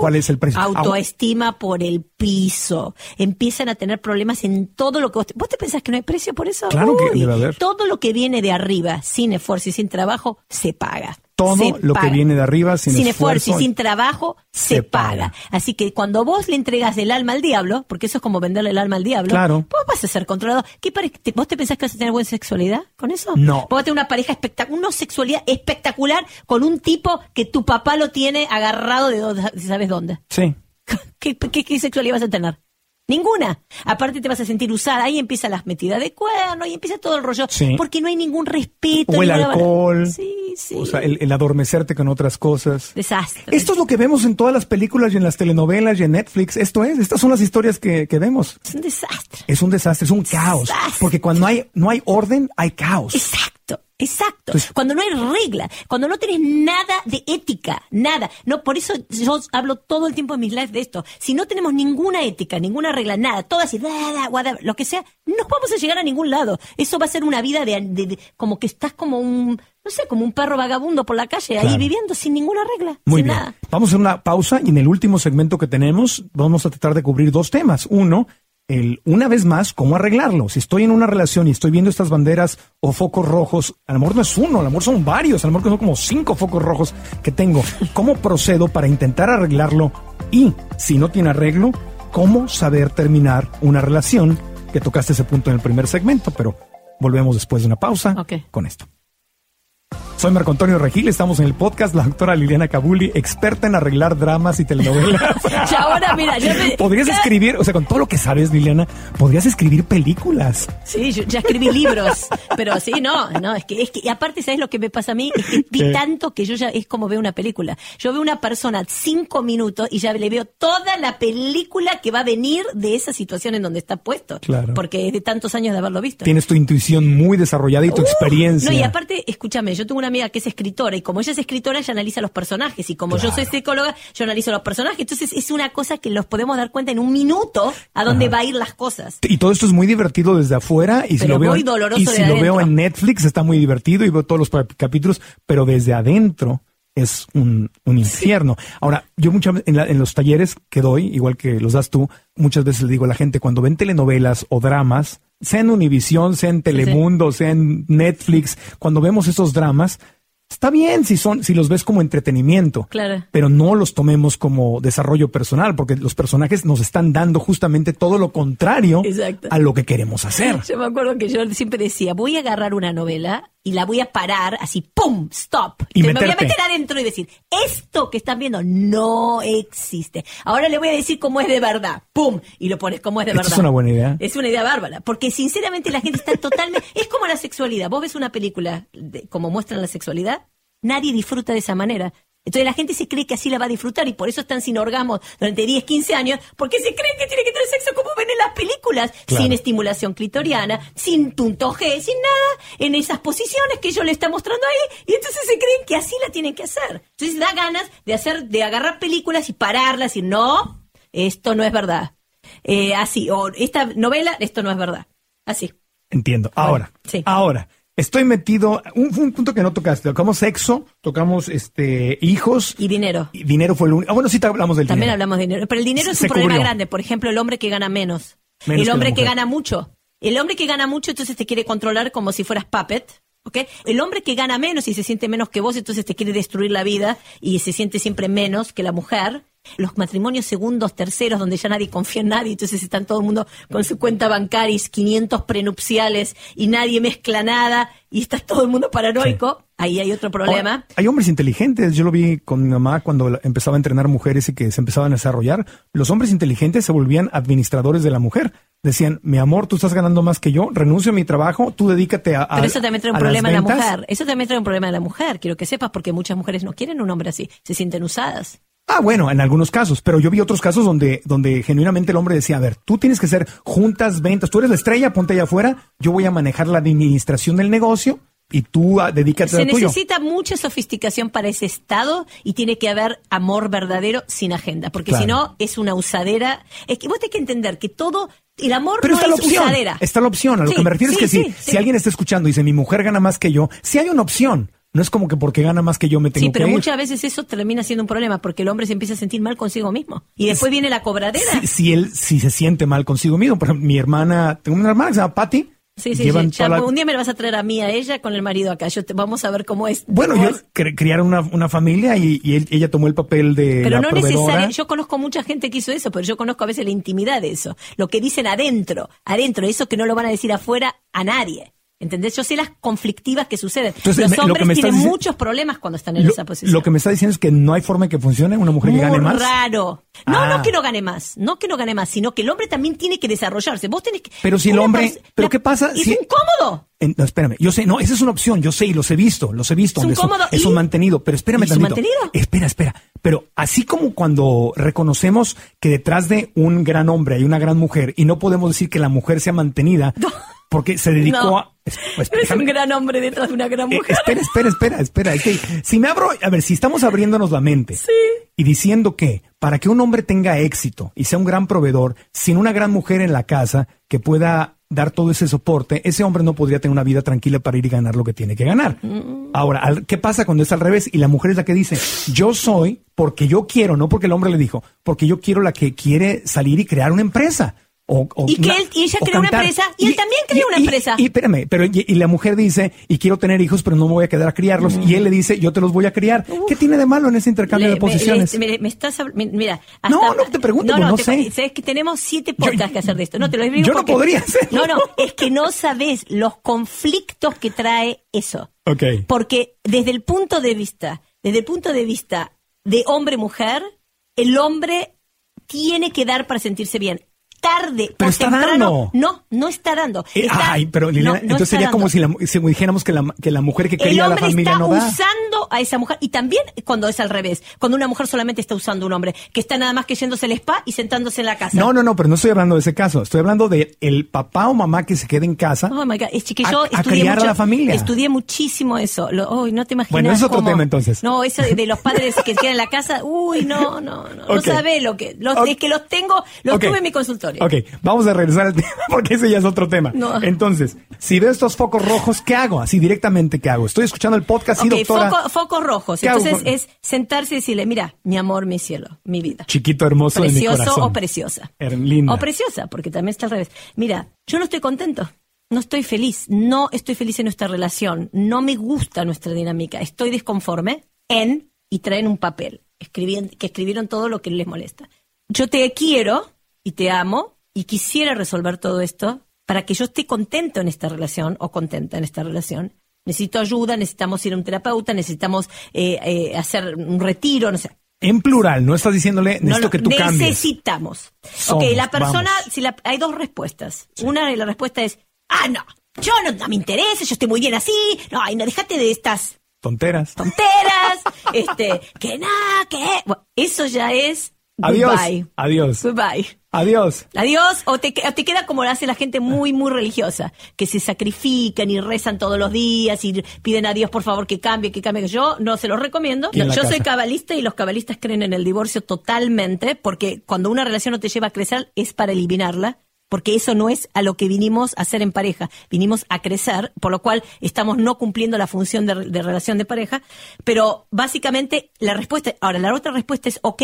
Speaker 3: ¿Cuál es el precio? Ah,
Speaker 5: Autoestima por el piso. Empiezan a tener problemas en todo lo que vos te, ¿Vos te pensás que no hay precio por eso?
Speaker 3: Claro que debe haber.
Speaker 5: Todo lo que viene de arriba, sin esfuerzo y sin trabajo, se paga.
Speaker 3: Todo
Speaker 5: Se
Speaker 3: lo que viene de arriba sin,
Speaker 5: esfuerzo y sin trabajo se,
Speaker 3: se
Speaker 5: paga.
Speaker 3: paga.
Speaker 5: Así que cuando vos le entregas el alma al diablo, porque eso es como venderle el alma al diablo,
Speaker 3: Claro.
Speaker 5: vos vas a ser controlado. ¿Qué ¿Vos te pensás que vas a tener buena sexualidad con eso?
Speaker 3: No.
Speaker 5: Vos vas a tener una pareja espectacular, una sexualidad espectacular con un tipo que tu papá lo tiene agarrado de dónde- ¿sabes dónde?
Speaker 3: Sí. *laughs*
Speaker 5: ¿Qué, qué, qué sexualidad vas a tener? Ninguna. Aparte te vas a sentir usada. Ahí empieza las metidas de cuerno y empieza todo el rollo.
Speaker 3: Sí.
Speaker 5: Porque no hay ningún respeto.
Speaker 3: O el alcohol.
Speaker 5: Sí, sí.
Speaker 3: O sea, el, el adormecerte con otras cosas.
Speaker 5: Desastre.
Speaker 3: Esto es lo que vemos en todas las películas y en las telenovelas y en Netflix. Esto es, estas son las historias que, que vemos.
Speaker 5: Es un desastre.
Speaker 3: Es un desastre, es un caos.
Speaker 5: Desastre.
Speaker 3: Porque cuando hay, no hay orden, hay caos.
Speaker 5: Exacto, exacto.
Speaker 3: Entonces-
Speaker 5: cuando no hay regla, cuando no tenés nada de ética, nada. No, por eso yo hablo todo el tiempo en mis lives de esto. Si no tenemos ninguna ética, ninguna regla, nada, todo así, da, da, whatever, lo que sea, no vamos a llegar a ningún lado. Eso va a ser una vida de, de- de- como que estás como un, no sé, como un perro vagabundo por la calle, ahí viviendo sin ninguna regla,
Speaker 3: Muy
Speaker 5: sin
Speaker 3: bien.
Speaker 5: nada.
Speaker 3: Vamos a hacer una pausa y en el último segmento que tenemos vamos a tratar de cubrir dos temas. Uno, el, una vez más, cómo arreglarlo. Si estoy en una relación y estoy viendo estas banderas o focos rojos, a lo mejor no es uno, a lo mejor son varios, a lo mejor son como cinco focos rojos que tengo. ¿Cómo procedo para intentar arreglarlo? Y si no tiene arreglo, ¿cómo saber terminar una relación? Que tocaste ese punto en el primer segmento, pero volvemos después de una pausa con esto. Soy Marco Antonio Regil, estamos en el podcast, la doctora Liliana Cabuli, experta en arreglar dramas y telenovelas. *laughs*
Speaker 5: Y ahora, mira, yo me-
Speaker 3: Podrías
Speaker 5: cada-
Speaker 3: escribir, o sea, con todo lo que sabes, Liliana, podrías escribir películas.
Speaker 5: Sí, yo ya escribí libros, pero sí, no, no, es que, es que, y aparte, ¿sabes lo que me pasa a mí? Es que vi
Speaker 3: ¿Qué?
Speaker 5: tanto que yo ya, es como veo una película. Yo veo una persona cinco minutos y ya le veo toda la película que va a venir de esa situación en donde está puesto.
Speaker 3: Claro.
Speaker 5: Porque es de tantos años de haberlo visto.
Speaker 3: Tienes tu intuición muy desarrollada y tu
Speaker 5: Uh,
Speaker 3: experiencia.
Speaker 5: No, y aparte, escúchame, yo tengo una amiga que es escritora y como ella es escritora, ella analiza los personajes y como yo soy psicóloga, yo analizo los personajes. Entonces es una cosa que los podemos dar cuenta en un minuto a dónde va a ir las cosas.
Speaker 3: Y todo esto es muy divertido desde afuera. Y si
Speaker 5: Pero
Speaker 3: lo veo, y si lo en Netflix está muy divertido y veo todos los capítulos, pero desde adentro es un, un infierno. Ahora, yo muchas veces en, la- en los talleres que doy, igual que los das tú, muchas veces le digo a la gente, cuando ven telenovelas o dramas, sea en Univisión, sea en Telemundo, sea en Netflix, cuando vemos esos dramas, está bien si son, si los ves como entretenimiento
Speaker 5: Claro.
Speaker 3: pero no los tomemos como desarrollo personal, porque los personajes nos están dando justamente todo lo contrario
Speaker 5: Exacto.
Speaker 3: a lo que queremos hacer.
Speaker 5: Yo me acuerdo que yo siempre decía, voy a agarrar una novela y la voy a parar así, ¡pum! ¡Stop!
Speaker 3: Y
Speaker 5: me voy a meter adentro y decir, esto que están viendo no existe. Ahora le voy a decir cómo es de verdad, ¡pum! Y lo pones como es de verdad.
Speaker 3: es una buena idea.
Speaker 5: Es una idea bárbara, porque sinceramente la gente está totalmente... es como la sexualidad. Vos ves una película de- como muestran la sexualidad, nadie disfruta de esa manera. Entonces la gente se cree que así la va a disfrutar y por eso están sin orgasmo durante 10, 15 años, porque se creen que tiene que tener sexo como ven en las películas,
Speaker 3: Claro.
Speaker 5: sin estimulación clitoriana, sin punto G, sin nada, en esas posiciones que yo le está mostrando ahí, y entonces se creen que así la tienen que hacer. Entonces da ganas de hacer, de agarrar películas y pararlas y no, esto no es verdad. Eh, así, o esta novela, esto no es verdad. Así.
Speaker 3: Entiendo. Ahora,
Speaker 5: sí.
Speaker 3: ahora, estoy metido, un, un punto que no tocaste, tocamos sexo, tocamos este hijos,
Speaker 5: Y dinero.
Speaker 3: y dinero fue el único. Ah, bueno, sí te hablamos del
Speaker 5: También
Speaker 3: dinero.
Speaker 5: hablamos de dinero. Pero el dinero es
Speaker 3: Se
Speaker 5: un problema grande. Por ejemplo, el hombre que gana menos.
Speaker 3: Menos
Speaker 5: el hombre que, gana mucho. El hombre que gana mucho, entonces te quiere controlar como si fueras puppet. ¿ok? El hombre que gana menos y se siente menos que vos, entonces te quiere destruir la vida y se siente siempre menos que la mujer. Los matrimonios segundos, terceros, donde ya nadie confía en nadie, entonces están todo el mundo con su cuenta bancaria, 500 prenupciales y nadie mezcla nada y está todo el mundo paranoico. ahí hay otro problema.
Speaker 3: Hay hombres inteligentes. Yo lo vi con mi mamá cuando empezaba a entrenar mujeres y que se empezaban a desarrollar. Los hombres inteligentes se volvían administradores de la mujer. Decían, mi amor, tú estás ganando más que yo, renuncio a mi trabajo, tú dedícate a. a-
Speaker 5: Pero eso también trae un
Speaker 3: a
Speaker 5: problema a la
Speaker 3: ventas".
Speaker 5: mujer. Eso también trae un problema a la mujer. Quiero que sepas porque muchas mujeres no quieren un hombre así. Se sienten usadas.
Speaker 3: Ah, bueno, en algunos casos, pero yo vi otros casos donde, donde genuinamente el hombre decía, a ver, tú tienes que ser juntas, ventas, tú eres la estrella, ponte allá afuera, yo voy a manejar la administración del negocio y tú ah, dedícate
Speaker 5: Se
Speaker 3: a tuyo.
Speaker 5: necesita mucha sofisticación para ese estado y tiene que haber amor verdadero sin agenda, porque
Speaker 3: Claro.
Speaker 5: si no es una usadera. Es que vos tenés que entender que todo el amor
Speaker 3: Pero
Speaker 5: no
Speaker 3: está la
Speaker 5: es
Speaker 3: opción.
Speaker 5: usadera.
Speaker 3: Está la opción. A lo
Speaker 5: Sí,
Speaker 3: que me refiero
Speaker 5: sí,
Speaker 3: es que
Speaker 5: sí,
Speaker 3: si, si alguien está escuchando y dice mi mujer gana más que yo, si hay una opción. No es como que porque gana más que yo me tengo
Speaker 5: Sí, pero
Speaker 3: que ir.
Speaker 5: muchas veces eso termina siendo un problema porque el hombre se empieza a sentir mal consigo mismo y después viene la cobradera.
Speaker 3: Si, si él si se siente mal consigo mismo. Por ejemplo, mi hermana, tengo una hermana que se llama Patty.
Speaker 5: Sí, sí, sí. Ya,
Speaker 3: la-
Speaker 5: Un día me la vas a traer a mí, a ella, con el marido acá. Yo te- vamos a ver cómo es.
Speaker 3: Bueno,
Speaker 5: cómo
Speaker 3: yo
Speaker 5: es.
Speaker 3: cre- criaron una, una familia y, y él- ella tomó el papel de
Speaker 5: Pero
Speaker 3: la
Speaker 5: no necesariamente, yo conozco mucha gente que hizo eso, pero yo conozco a veces la intimidad de eso. Lo que dicen adentro, adentro, eso que no lo van a decir afuera a nadie. ¿Entendés? Yo sé las conflictivas que suceden.
Speaker 3: Entonces,
Speaker 5: Los
Speaker 3: lo
Speaker 5: hombres tienen muchos problemas cuando están en
Speaker 3: Lo,
Speaker 5: esa posición.
Speaker 3: lo que me está diciendo es que no hay forma de que funcione una mujer que gane más.
Speaker 5: raro. No,
Speaker 3: Ah.
Speaker 5: no que no gane más, no que no gane más, sino que el hombre también tiene que desarrollarse. Vos tenés que.
Speaker 3: Pero si el hombre- ¿pero
Speaker 5: la-
Speaker 3: qué pasa
Speaker 5: Es
Speaker 3: si-
Speaker 5: incómodo.
Speaker 3: En- no, espérame, yo sé, no, esa es una opción, yo sé y los he visto, los he visto.
Speaker 5: Es un
Speaker 3: son-
Speaker 5: cómodo
Speaker 3: es un mantenido, pero espérame
Speaker 5: ¿Y es un
Speaker 3: tantito.
Speaker 5: mantenido?
Speaker 3: Espera, espera. Pero así como cuando reconocemos que detrás de un gran hombre hay una gran mujer y no podemos decir que la mujer sea mantenida *laughs* porque se dedicó
Speaker 5: No.
Speaker 3: a... es- pues,
Speaker 5: Eres un gran hombre detrás de una gran
Speaker 3: eh,
Speaker 5: mujer.
Speaker 3: espera, espera, espera, espera. Es que si me abro, a ver, si estamos abriéndonos la mente y diciendo que para que un hombre tenga éxito y sea un gran proveedor, sin una gran mujer en la casa que pueda dar todo ese soporte, ese hombre no podría tener una vida tranquila para ir y ganar lo que tiene que ganar. Ahora, al- ¿qué pasa cuando es al revés? Y la mujer es la que dice, yo soy porque yo quiero, no porque el hombre le dijo, porque yo quiero la que quiere salir y crear una empresa. O, o
Speaker 5: Y que él- y ella creó una empresa, y él también creó una empresa.
Speaker 3: Y, espérame, pero y, la mujer dice, y quiero tener hijos, pero no me voy a quedar a criarlos. Y él le dice, yo te los voy a criar. ¿Qué tiene de malo en ese intercambio
Speaker 5: Le-
Speaker 3: de posiciones?
Speaker 5: Me, le- me estás mira,
Speaker 3: No, no te pregunto, pues no
Speaker 5: te-
Speaker 3: sé.
Speaker 5: Sabes que tenemos siete podcasts que hacer de esto. No te lo digo
Speaker 3: yo no podría hacerlo.
Speaker 5: No, no, es que no sabes los conflictos que trae eso.
Speaker 3: ok.
Speaker 5: Porque desde el punto de vista, desde el punto de vista de hombre-mujer, el hombre tiene que dar para sentirse bien. Tarde
Speaker 3: Pero
Speaker 5: o
Speaker 3: está
Speaker 5: temprano.
Speaker 3: dando.
Speaker 5: No, no está dando.
Speaker 3: Eh,
Speaker 5: Está-
Speaker 3: ay, pero Liliana,
Speaker 5: no, no
Speaker 3: entonces sería como si, la, si dijéramos que la, que la mujer que quería a la familia
Speaker 5: está
Speaker 3: no da.
Speaker 5: usando a esa mujer. Y también cuando es al revés. Cuando una mujer solamente está usando a un hombre. Que está nada más que yéndose al spa y sentándose en la casa.
Speaker 3: No, no, no, pero no estoy hablando de ese caso. Estoy hablando de el papá o mamá que se quede en casa.
Speaker 5: Oh my God, es que yo
Speaker 3: a
Speaker 5: estudié
Speaker 3: criar a la familia.
Speaker 5: Estudié muchísimo eso. Lo, no te imaginas.
Speaker 3: Bueno, es otro
Speaker 5: cómo-
Speaker 3: tema, entonces.
Speaker 5: No, eso de, los *laughs* padres que quedan en la casa. Uy, no, no, no. No
Speaker 3: Ok.
Speaker 5: sabés lo que. Los. Es que los tengo, los tuve en mi consultorio.
Speaker 3: Ok, vamos a regresar al *laughs* tema porque ese ya es otro tema.
Speaker 5: No.
Speaker 3: Entonces, si veo estos focos rojos, ¿qué hago? Así directamente, ¿qué hago? Estoy escuchando el podcast,
Speaker 5: Ok,
Speaker 3: doctora.
Speaker 5: foco- focos rojos.
Speaker 3: ¿Qué hago
Speaker 5: Entonces es sentarse y decirle, mira, mi amor, mi cielo, mi vida.
Speaker 3: Chiquito hermoso de mi
Speaker 5: Precioso
Speaker 3: corazón.
Speaker 5: o preciosa.
Speaker 3: Er-.
Speaker 5: O preciosa, porque también está al revés. Mira, yo no estoy contento. No estoy feliz. No estoy feliz en nuestra relación. No me gusta nuestra dinámica. Estoy desconforme en, y traen un papel, escribien- que escribieron todo lo que les molesta. Yo te quiero y te amo y quisiera resolver todo esto para que yo esté contento en esta relación o contenta en esta relación. Necesito ayuda, necesitamos ir a un terapeuta, necesitamos eh, eh, hacer un retiro, no sé.
Speaker 3: En plural, no estás diciéndole, necesito
Speaker 5: No, no,
Speaker 3: que tú cambies.
Speaker 5: necesitamos.
Speaker 3: Somos,
Speaker 5: ok, la persona, si la- hay dos respuestas. Una de las respuestas es, ah, no, yo no, no me interesa, yo estoy muy bien así, no, ay, no, déjate de estas
Speaker 3: Tonteras.
Speaker 5: tonteras, *laughs* este, que nada, que... Bueno, eso ya es
Speaker 3: Adiós.
Speaker 5: goodbye.
Speaker 3: Adiós.
Speaker 5: Goodbye.
Speaker 3: Adiós.
Speaker 5: Adiós, o te, queda como lo hace la gente muy, muy religiosa, que se sacrifican y rezan todos los días y piden a Dios, por favor, que cambie, que cambie. Yo no se los recomiendo. Yo soy cabalista y los cabalistas creen en el divorcio totalmente, porque cuando una relación no te lleva a crecer es para eliminarla. Porque eso no es a lo que vinimos a hacer en pareja, vinimos a crecer, por lo cual estamos no cumpliendo la función de, de relación de pareja. Pero básicamente la respuesta, ahora la otra respuesta es, ok,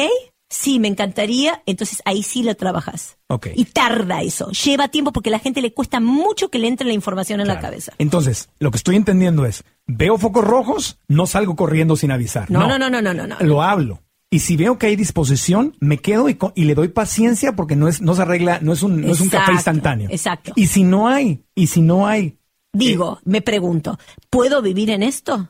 Speaker 5: sí, me encantaría, entonces ahí sí lo trabajas.
Speaker 3: Ok.
Speaker 5: Y tarda eso, lleva tiempo porque a la gente le cuesta mucho que le entre la información en la cabeza.
Speaker 3: Entonces, lo que estoy entendiendo es, veo focos rojos, no salgo corriendo sin avisar.
Speaker 5: No, no, no, no, no, no. no.
Speaker 3: Lo hablo. Y si veo que hay disposición, me quedo y, y le doy paciencia porque no es, no se arregla, no es un, no es un café instantáneo.
Speaker 5: exacto.
Speaker 3: Y si no hay, y si no hay,
Speaker 5: Digo, me pregunto, ¿puedo vivir en esto?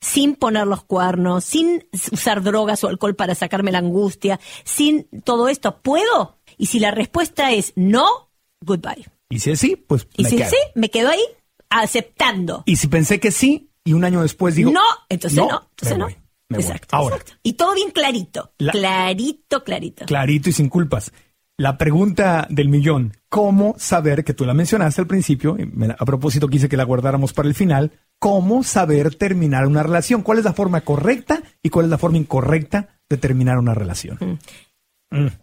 Speaker 5: Sin poner los cuernos, sin usar drogas o alcohol para sacarme la angustia, sin todo esto, ¿puedo? Y si la respuesta es no, goodbye.
Speaker 3: Y si es sí, pues
Speaker 5: Y
Speaker 3: me
Speaker 5: si
Speaker 3: quedo.
Speaker 5: sí, me quedo ahí aceptando.
Speaker 3: Y si pensé que sí y un año después digo
Speaker 5: no, entonces no, entonces no. exacto,
Speaker 3: Ahora,
Speaker 5: exacto. Y todo bien clarito,
Speaker 3: La-
Speaker 5: clarito, clarito.
Speaker 3: clarito y sin culpas. La pregunta del millón, ¿cómo saber, que tú la mencionaste al principio, a propósito quise que la guardáramos para el final, ¿cómo saber terminar una relación? ¿Cuál es la forma correcta y cuál es la forma incorrecta de terminar una relación?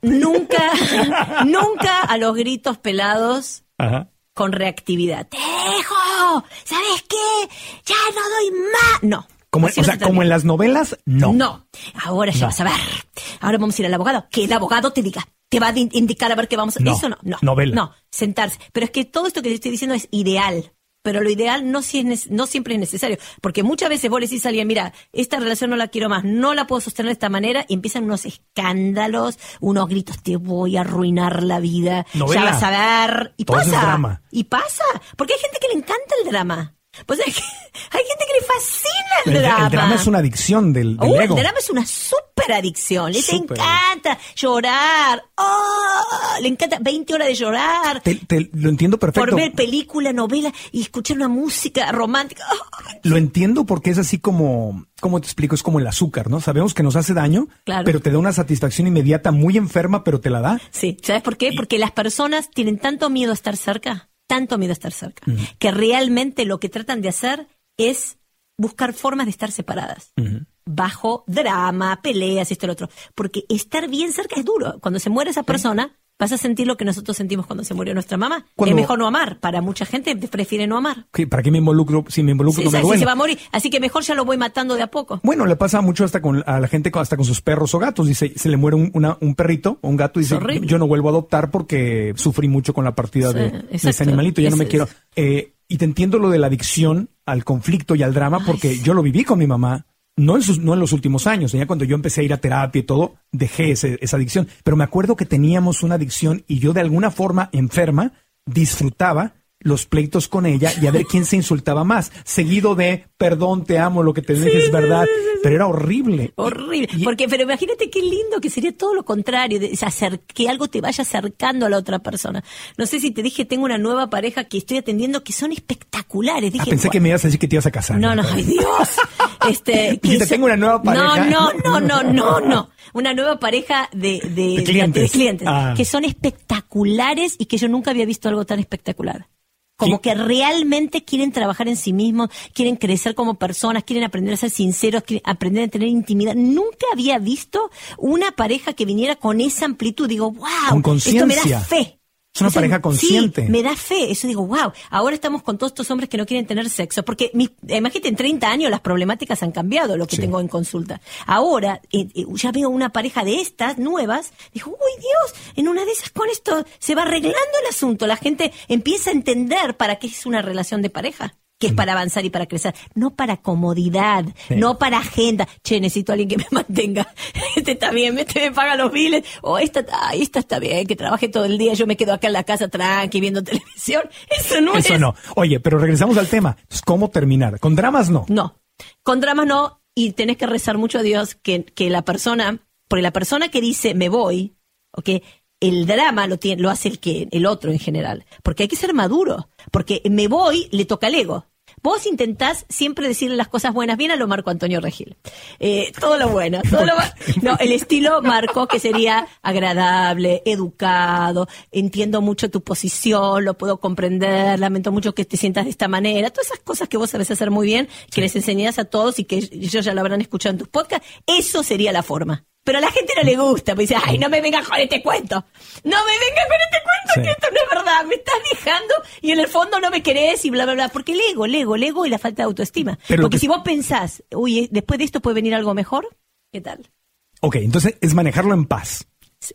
Speaker 5: Nunca, *laughs* nunca a los gritos pelados
Speaker 3: Ajá.
Speaker 5: con reactividad. ¡Te dejo! ¿Sabes qué? ¡Ya no doy más! No.
Speaker 3: Como, o sea,
Speaker 5: se
Speaker 3: como en las novelas, no.
Speaker 5: No. Ahora ya
Speaker 3: No.
Speaker 5: vas a ver. Ahora vamos a ir al abogado. Que el abogado te diga. Te va a di- indicar a ver qué vamos a
Speaker 3: No.
Speaker 5: Eso no. No.
Speaker 3: Novela.
Speaker 5: No. Sentarse. Pero es que todo esto que te estoy diciendo es ideal. Pero lo ideal no, si es no siempre es necesario. Porque muchas veces vos le decís a alguien, mira, esta relación no la quiero más, no la puedo sostener de esta manera, y empiezan unos escándalos, unos gritos, te voy a arruinar la vida,
Speaker 3: Novela.
Speaker 5: ya vas a ver. Y
Speaker 3: Todo
Speaker 5: pasa. Y pasa. Porque hay gente que le encanta el drama. Pues hay, *laughs* hay gente que le fascina el,
Speaker 3: El,
Speaker 5: drama.
Speaker 3: el drama es una adicción del, del
Speaker 5: Uh,
Speaker 3: ego.
Speaker 5: el drama es una súper adicción. Les
Speaker 3: Súper.
Speaker 5: encanta llorar. Oh, le encanta 20 horas de llorar.
Speaker 3: Te- te- lo entiendo perfecto.
Speaker 5: Por ver película, novela y escuchar una música romántica. Oh,
Speaker 3: Lo entiendo porque es así como, ¿cómo te explico? Es como el azúcar, ¿no? Sabemos que nos hace daño,
Speaker 5: Claro.
Speaker 3: pero te da una satisfacción inmediata muy enferma, pero te la da.
Speaker 5: Sí, ¿sabes por qué? Porque las personas tienen tanto miedo a estar cerca, tanto miedo a estar cerca, que realmente lo que tratan de hacer es buscar formas de estar separadas. Bajo drama, peleas, esto y lo otro. Porque estar bien cerca es duro. Cuando se muere esa persona, vas a sentir lo que nosotros sentimos cuando se murió nuestra mamá.
Speaker 3: Cuando-
Speaker 5: Es mejor no amar. Para mucha gente prefiere no amar.
Speaker 3: ¿Qué- ¿Para qué me involucro? Si me involucro,
Speaker 5: Sí,
Speaker 3: no me duele.
Speaker 5: se va a morir. Así que mejor ya lo voy matando de a poco.
Speaker 3: Bueno, le pasa mucho hasta con a la gente, hasta con sus perros o gatos. Dice, se le muere un, una- un perrito o un gato y dice, yo no vuelvo a adoptar porque sufrí mucho con la partida
Speaker 5: Sí,
Speaker 3: de, de ese animalito, ya no me quiero. Eh, y te entiendo lo de la adicción al conflicto y al drama porque yo lo viví con mi mamá. No en, sus- no en los últimos años, ya cuando yo empecé a ir a terapia y todo, dejé ese- esa adicción. Pero me acuerdo que teníamos una adicción y yo de alguna forma enferma disfrutaba los pleitos con ella y a ver quién se insultaba más, seguido de perdón, te amo, lo que te dije es verdad, pero era horrible.
Speaker 5: Horrible.
Speaker 3: Y-
Speaker 5: Porque, pero imagínate qué lindo que sería todo lo contrario, de, que algo te vaya acercando a la otra persona. No sé si te dije, tengo una nueva pareja que estoy atendiendo que son espectaculares. Dije,
Speaker 3: Ah, pensé que me ibas a decir que te ibas a casar.
Speaker 5: No, no, ay Dios. *laughs* Este,
Speaker 3: Dijiste,
Speaker 5: son-
Speaker 3: "Tengo una nueva pareja". *laughs*
Speaker 5: No, no, no, no, no, no. Una nueva pareja de, de,
Speaker 3: De clientes.
Speaker 5: de clientes,
Speaker 3: Ah.
Speaker 5: que son espectaculares y que yo nunca había visto algo tan espectacular. Como
Speaker 3: Sí.
Speaker 5: que realmente quieren trabajar en sí mismos, quieren crecer como personas, quieren aprender a ser sinceros, quieren aprender a tener intimidad. Nunca había visto una pareja que viniera con esa amplitud. Digo, wow, esto me da fe.
Speaker 3: Es una
Speaker 5: O sea,
Speaker 3: pareja consciente.
Speaker 5: Sí, me da fe. Eso digo, wow, ahora estamos con todos estos hombres que no quieren tener sexo. Porque, mis- imagínate, en 30 años las problemáticas han cambiado, lo que
Speaker 3: Sí.
Speaker 5: tengo en consulta. Ahora, eh, eh, ya veo una pareja de estas nuevas. Dijo, uy, Dios, en una de esas con esto se va arreglando el asunto. La gente empieza a entender para qué es una relación de pareja. Que es para avanzar y para crecer, no para comodidad, no para agenda. Che, necesito a alguien que me mantenga. *laughs* Este está bien, este me paga los biles. O esta, ay, esta está bien, que trabaje todo el día. Yo me quedo acá en la casa tranqui viendo *laughs* televisión. Eso no
Speaker 3: Eso
Speaker 5: es.
Speaker 3: no. Oye, pero regresamos al tema. ¿Cómo terminar? Con dramas no.
Speaker 5: No. Con dramas no. Y tenés que rezar mucho a Dios que, que la persona, porque la persona que dice me voy, ¿ok? El drama lo, tiene, lo hace el, que, el otro en general. Porque hay que ser maduro. Porque me voy le toca al ego. Vos intentás siempre decirle las cosas buenas, bien a lo Marco Antonio Regil. Eh, todo lo bueno, todo lo *laughs* No, el estilo Marco, que sería agradable, educado, entiendo mucho tu posición, lo puedo comprender, lamento mucho que te sientas de esta manera, todas esas cosas que vos sabés hacer muy bien, que les enseñás a todos y que ellos ya lo habrán escuchado en tus podcasts, eso sería la forma. Pero a la gente no le gusta, pues dice, ay, no me vengas con este cuento. No me vengas con este cuento,
Speaker 3: Sí.
Speaker 5: que esto no es verdad, me estás dejando y en el fondo no me querés y bla, bla, bla. Porque el ego, el ego, el ego y la falta de autoestima.
Speaker 3: Pero
Speaker 5: Porque
Speaker 3: que-
Speaker 5: si vos pensás, uy, eh, después de esto puede venir algo mejor, ¿qué tal?
Speaker 3: Ok, entonces es manejarlo en paz,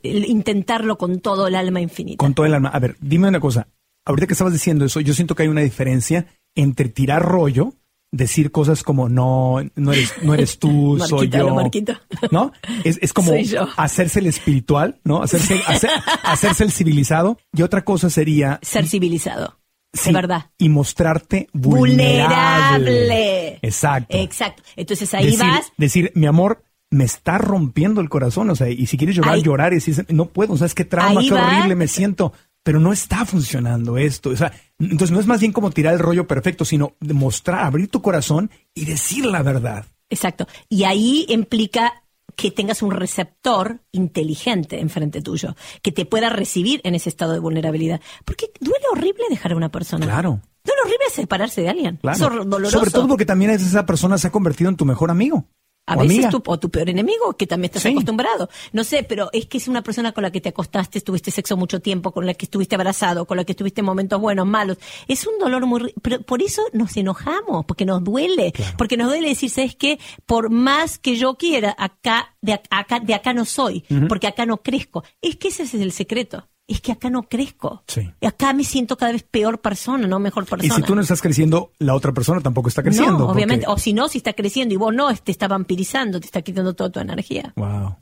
Speaker 5: intentarlo con todo el alma infinita.
Speaker 3: con todo el alma. A ver, dime una cosa. Ahorita que estabas diciendo eso, yo siento que hay una diferencia entre tirar rollo, decir cosas como no, no eres, no eres tú, *laughs* soy
Speaker 5: Marquita,
Speaker 3: yo.
Speaker 5: lo Marquito.
Speaker 3: ¿No? Es, es como hacerse el espiritual, ¿no? Hacerse, hacer- hacerse el civilizado. Y otra cosa sería
Speaker 5: Ser civilizado. de verdad.
Speaker 3: Y mostrarte vulnerable.
Speaker 5: Vulnerable.
Speaker 3: Exacto.
Speaker 5: Exacto. Entonces ahí
Speaker 3: decir,
Speaker 5: vas.
Speaker 3: Decir, mi amor, me está rompiendo el corazón. O sea, y si quieres llorar,
Speaker 5: Ahí-
Speaker 3: llorar y decir, no puedo, o sea, es que trauma, qué horrible me siento. Pero no está funcionando esto. O sea, entonces no es más bien como tirar el rollo perfecto, sino mostrar, abrir tu corazón y decir la verdad.
Speaker 5: Exacto. Y ahí implica que tengas un receptor inteligente enfrente tuyo, que te pueda recibir en ese estado de vulnerabilidad. Porque duele horrible dejar a una persona.
Speaker 3: Claro.
Speaker 5: Duele horrible separarse de alguien.
Speaker 3: Claro.
Speaker 5: Es hor- doloroso.
Speaker 3: Sobre todo porque también esa persona se ha convertido en tu mejor amigo.
Speaker 5: A
Speaker 3: o
Speaker 5: veces tu, o tu peor enemigo, que también estás
Speaker 3: Sí.
Speaker 5: acostumbrado. No sé, pero es que es una persona con la que te acostaste, tuviste sexo mucho tiempo, con la que estuviste abrazado, con la que estuviste en momentos buenos, malos. Es un dolor muy... Pero por eso nos enojamos, porque nos duele. Porque nos duele decir, ¿sabes qué? Por más que yo quiera, acá de, ac- acá, de acá no soy, porque acá no crezco. Es que ese es el secreto. Es que acá no crezco.
Speaker 3: Sí.
Speaker 5: Y acá me siento cada vez peor persona, no mejor
Speaker 3: Y
Speaker 5: persona.
Speaker 3: si tú no estás creciendo, la otra persona tampoco está creciendo.
Speaker 5: No,
Speaker 3: porque-
Speaker 5: obviamente. O si no, si está creciendo y vos no, te está vampirizando, te está quitando toda tu energía.
Speaker 3: Wow.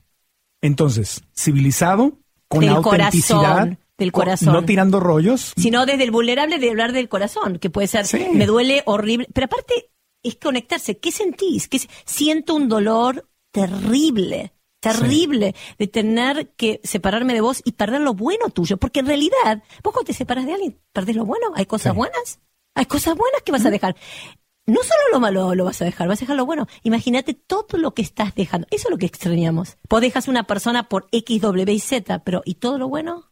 Speaker 3: Entonces, civilizado, con
Speaker 5: Del
Speaker 3: autenticidad,
Speaker 5: corazón, del
Speaker 3: con-
Speaker 5: corazón.
Speaker 3: no tirando rollos.
Speaker 5: Sino desde el vulnerable de hablar del corazón, que puede ser,
Speaker 3: Sí.
Speaker 5: me duele horrible. Pero aparte, es conectarse. ¿Qué sentís? ¿Qué, siento un dolor terrible. Terrible de tener que separarme de vos y perder lo bueno tuyo. Porque en realidad, vos cuando te separas de alguien, perdés lo bueno. Hay cosas
Speaker 3: Sí.
Speaker 5: buenas. Hay cosas buenas que vas a dejar. No solo lo malo lo vas a dejar, vas a dejar lo bueno. Imagínate todo lo que estás dejando. Eso es lo que extrañamos. Vos dejas una persona por X, W y Z, pero ¿y todo lo bueno?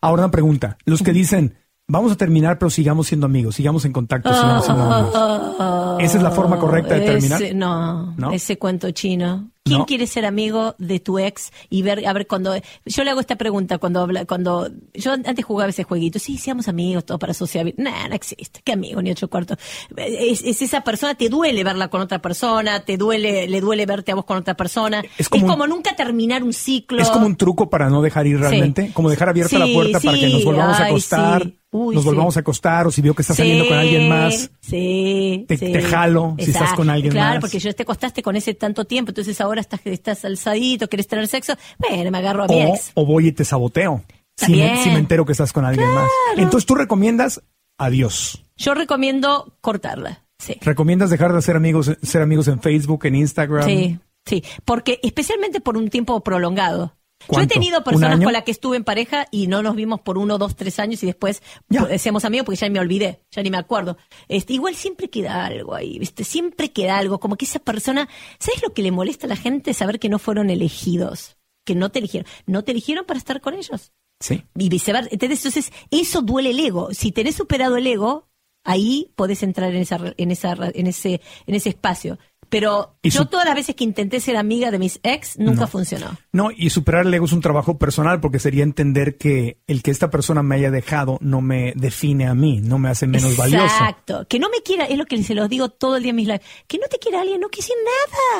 Speaker 3: Ahora una pregunta. Los que dicen, vamos a terminar, pero sigamos siendo amigos, sigamos en contacto, sigamos siendo amigos. ¿Esa es la forma correcta de terminar?
Speaker 5: Ese- no,
Speaker 3: ¿No?
Speaker 5: ese cuento chino. ¿Quién
Speaker 3: No.
Speaker 5: quiere ser amigo de tu ex y ver, a ver cuando, yo le hago esta pregunta cuando habla, cuando, yo antes jugaba ese jueguito, sí, seamos amigos, todo para sociabilizar. No, no existe, qué amigo, ni ocho cuartos. Es, es esa persona, te duele verla con otra persona, te duele, le duele verte a vos con otra persona.
Speaker 3: Es
Speaker 5: Es
Speaker 3: como
Speaker 5: como,
Speaker 3: un-
Speaker 5: nunca terminar un ciclo.
Speaker 3: Es como un truco para no dejar ir realmente,
Speaker 5: Sí.
Speaker 3: como dejar abierta
Speaker 5: Sí,
Speaker 3: la puerta para que nos volvamos a acostar,
Speaker 5: sí. Uy,
Speaker 3: nos
Speaker 5: sí.
Speaker 3: volvamos a acostar, o si veo que estás saliendo con alguien más.
Speaker 5: Sí,
Speaker 3: te-
Speaker 5: sí.
Speaker 3: te jalo si estás con alguien
Speaker 5: claro,
Speaker 3: más.
Speaker 5: porque yo te acostaste con ese tanto tiempo, entonces ahora estás, estás alzadito, querés tener sexo. Bueno, me agarro a mi
Speaker 3: O,
Speaker 5: ex.
Speaker 3: o voy y te saboteo. Si me,
Speaker 5: También.
Speaker 3: si me entero que estás con alguien más. Entonces tú recomiendas adiós.
Speaker 5: Yo recomiendo cortarla. Sí.
Speaker 3: ¿Recomiendas dejar de ser amigos, ser amigos en Facebook, en Instagram?
Speaker 5: Sí, sí. Porque especialmente por un tiempo prolongado. Yo he tenido
Speaker 3: ¿Un
Speaker 5: personas con las que estuve en pareja y no nos vimos por uno, dos, tres años y después
Speaker 3: Ya.
Speaker 5: pues, amigos porque ya me olvidé, ya ni me acuerdo. Este, igual siempre queda algo ahí, ¿viste? Siempre queda algo, como que esa persona, ¿sabes lo que le molesta a la gente? Saber que no fueron elegidos, que no te eligieron. No te eligieron para estar con ellos.
Speaker 3: Sí.
Speaker 5: Y viceversa. Entonces, eso duele el ego. Si tenés superado el ego, ahí podés entrar en esa, en esa, en ese, en ese espacio. Pero
Speaker 3: Y
Speaker 5: yo todas las veces que intenté ser amiga de mis ex, nunca funcionó.
Speaker 3: No, y superar el ego es un trabajo personal porque sería entender que el que esta persona me haya dejado no me define a mí, no me hace menos valioso.
Speaker 5: Exacto. Que no me quiera, es lo que se los digo todo el día en mis lives. Que no te quiera alguien, no quise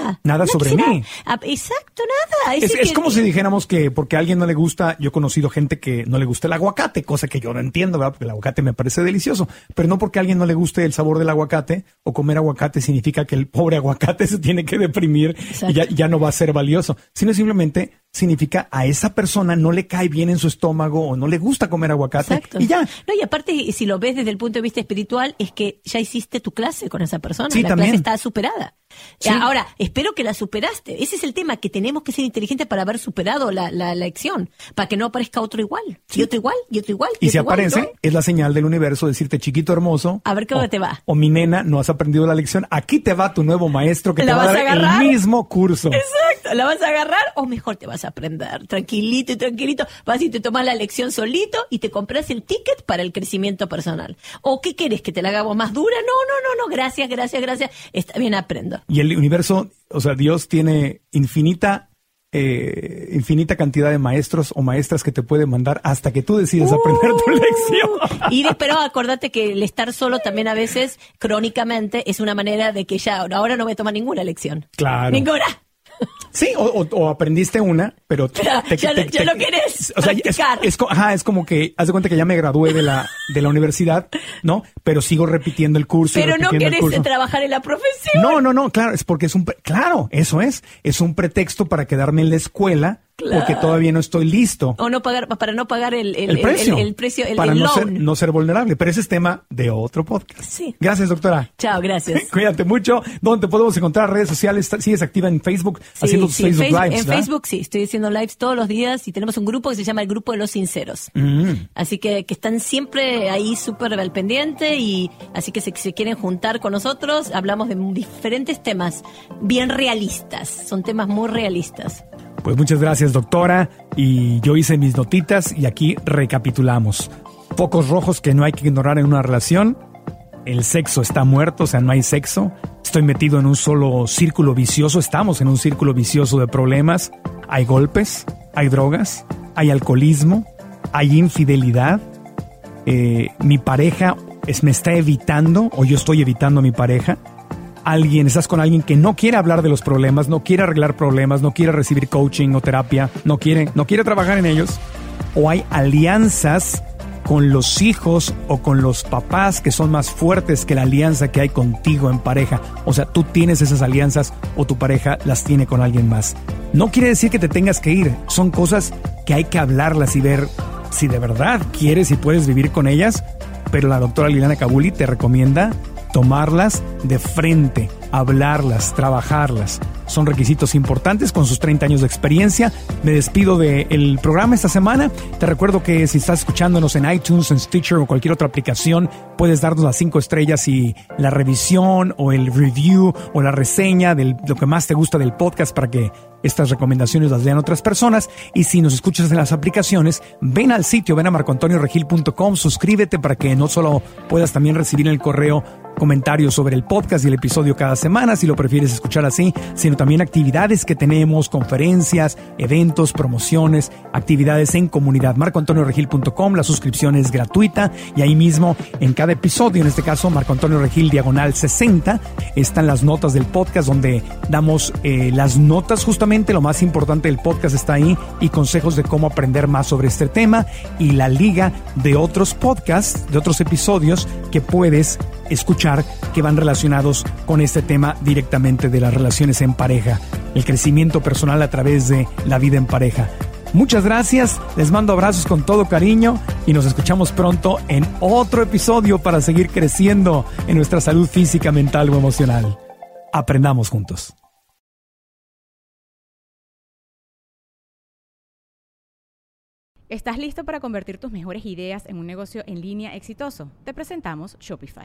Speaker 5: nada.
Speaker 3: Nada
Speaker 5: No
Speaker 3: sobre mí.
Speaker 5: Ah, Exacto, nada.
Speaker 3: Es,
Speaker 5: Ese
Speaker 3: es
Speaker 5: que-
Speaker 3: como si dijéramos que porque a alguien no le gusta, yo he conocido gente que no le gusta el aguacate, cosa que yo no entiendo, ¿verdad? Porque el aguacate me parece delicioso, pero no porque a alguien no le guste el sabor del aguacate o comer aguacate significa que el pobre aguacate se tiene que deprimir y ya, ya no va a ser valioso, sino simplemente significa a esa persona no le cae bien en su estómago o no le gusta comer aguacate
Speaker 5: Exacto.
Speaker 3: y ya.
Speaker 5: No, y aparte, si lo ves desde el punto de vista espiritual, es que ya hiciste tu clase con esa persona.
Speaker 3: Sí,
Speaker 5: la
Speaker 3: también.
Speaker 5: clase está superada.
Speaker 3: Sí.
Speaker 5: Ahora, espero que la superaste. Ese es el tema, que tenemos que ser inteligentes para haber superado la, la, la lección, para que no aparezca otro igual, y otro igual, y otro igual.
Speaker 3: Y si
Speaker 5: igual,
Speaker 3: aparece,
Speaker 5: ¿no?
Speaker 3: es la señal del universo decirte, chiquito hermoso.
Speaker 5: A ver cómo
Speaker 3: o-
Speaker 5: te va.
Speaker 3: O mi nena, no has aprendido la lección. Aquí te va tu nuevo maestro que
Speaker 5: ¿La
Speaker 3: te va a dar
Speaker 5: a
Speaker 3: el mismo curso.
Speaker 5: Exacto, ¿la vas a agarrar o mejor te vas a aprender? Tranquilito y tranquilito, vas y te tomas la lección solito y te compras el ticket para el crecimiento personal. ¿O qué quieres? ¿Que te la hagamos más dura? No, no, no, no, gracias, gracias, gracias. Está bien, aprendo.
Speaker 3: Y el universo, o sea, Dios tiene infinita, eh, infinita cantidad de maestros o maestras que te puede mandar hasta que tú decides aprender tu lección.
Speaker 5: Y de- pero acordate que el estar solo también a veces, crónicamente, es una manera de que ya ahora no me toma ninguna lección.
Speaker 3: Claro.
Speaker 5: Ninguna.
Speaker 3: Sí, o, o- o aprendiste una, pero *laughs*
Speaker 5: Ya- ya lo- ya lo querés
Speaker 3: O sea, es, es ajá, es como que, haz de cuenta que ya me gradué de la, de la universidad, ¿no? Pero sigo repitiendo el curso.
Speaker 5: Pero no
Speaker 3: curso.
Speaker 5: trabajar en la profesión.
Speaker 3: No, no, no, claro, es porque es un, claro, eso es, es un pretexto para quedarme en la escuela porque todavía no estoy listo.
Speaker 5: O no pagar, para no pagar el, el,
Speaker 3: El precio.
Speaker 5: el, precio,
Speaker 3: para no
Speaker 5: loan.
Speaker 3: ser, no ser vulnerable. Pero ese es tema de otro podcast.
Speaker 5: Sí.
Speaker 3: Gracias, doctora.
Speaker 5: Chao, gracias. *laughs*
Speaker 3: Cuídate mucho. ¿Dónde te podemos encontrar? Redes sociales. ¿Sigues activa en Facebook?
Speaker 5: Sí,
Speaker 3: haciendo
Speaker 5: sí,
Speaker 3: Facebook
Speaker 5: Facebook-
Speaker 3: Lives,
Speaker 5: en
Speaker 3: ¿verdad?
Speaker 5: Facebook sí, estoy haciendo lives todos los días y tenemos un grupo que se llama el Grupo de los Sinceros.
Speaker 3: Mm.
Speaker 5: Así que, que están siempre ahí súper al pendiente y así que si se quieren juntar con nosotros, hablamos de diferentes temas bien realistas. Son temas muy realistas.
Speaker 3: Pues muchas gracias, doctora. Y yo hice mis notitas y aquí recapitulamos. Focos rojos que no hay que ignorar en una relación. El sexo está muerto, o sea, no hay sexo. Estoy metido en un solo círculo vicioso. Estamos en un círculo vicioso de problemas. Hay golpes, hay drogas, hay alcoholismo, hay infidelidad. Eh, mi pareja me está evitando o yo estoy evitando a mi pareja alguien, estás con alguien que no quiere hablar de los problemas, no quiere arreglar problemas, no quiere recibir coaching o terapia, no quiere, no quiere trabajar en ellos, o hay alianzas con los hijos o con los papás que son más fuertes que la alianza que hay contigo en pareja. O sea, tú tienes esas alianzas o tu pareja las tiene con alguien más. No quiere decir que te tengas que ir, son cosas que hay que hablarlas y ver si de verdad quieres y puedes vivir con ellas, pero la doctora Liliana Kabuli te recomienda tomarlas de frente, hablarlas, trabajarlas. Son requisitos importantes con sus 30 años de experiencia. Me despido del programa esta semana. Te recuerdo que si estás escuchándonos en iTunes, en Stitcher o cualquier otra aplicación, puedes darnos las 5 estrellas y la revisión o el review o la reseña de lo que más te gusta del podcast para que estas recomendaciones las lean otras personas. Y si nos escuchas en las aplicaciones, ven al sitio, ven a marcoantonioregil.com, suscríbete para que no solo puedas también recibir el correo comentarios sobre el podcast y el episodio cada semana, si lo prefieres escuchar así, sino también actividades que tenemos, conferencias, eventos, promociones, actividades en comunidad. marcoantonioregil.com, la suscripción es gratuita y ahí mismo en cada episodio, en este caso Marco Antonio Regil diagonal 60, están las notas del podcast donde damos eh, las notas justamente, lo más importante del podcast está ahí y consejos de cómo aprender más sobre este tema y la liga de otros podcasts, de otros episodios que puedes escuchar que van relacionados con este tema directamente de las relaciones en pareja, el crecimiento personal a través de la vida en pareja. Muchas gracias, les mando abrazos con todo cariño y nos escuchamos pronto en otro episodio para seguir creciendo en nuestra salud física, mental o emocional. Aprendamos juntos.
Speaker 2: ¿Estás listo para convertir tus mejores ideas en un negocio en línea exitoso? Te presentamos Shopify.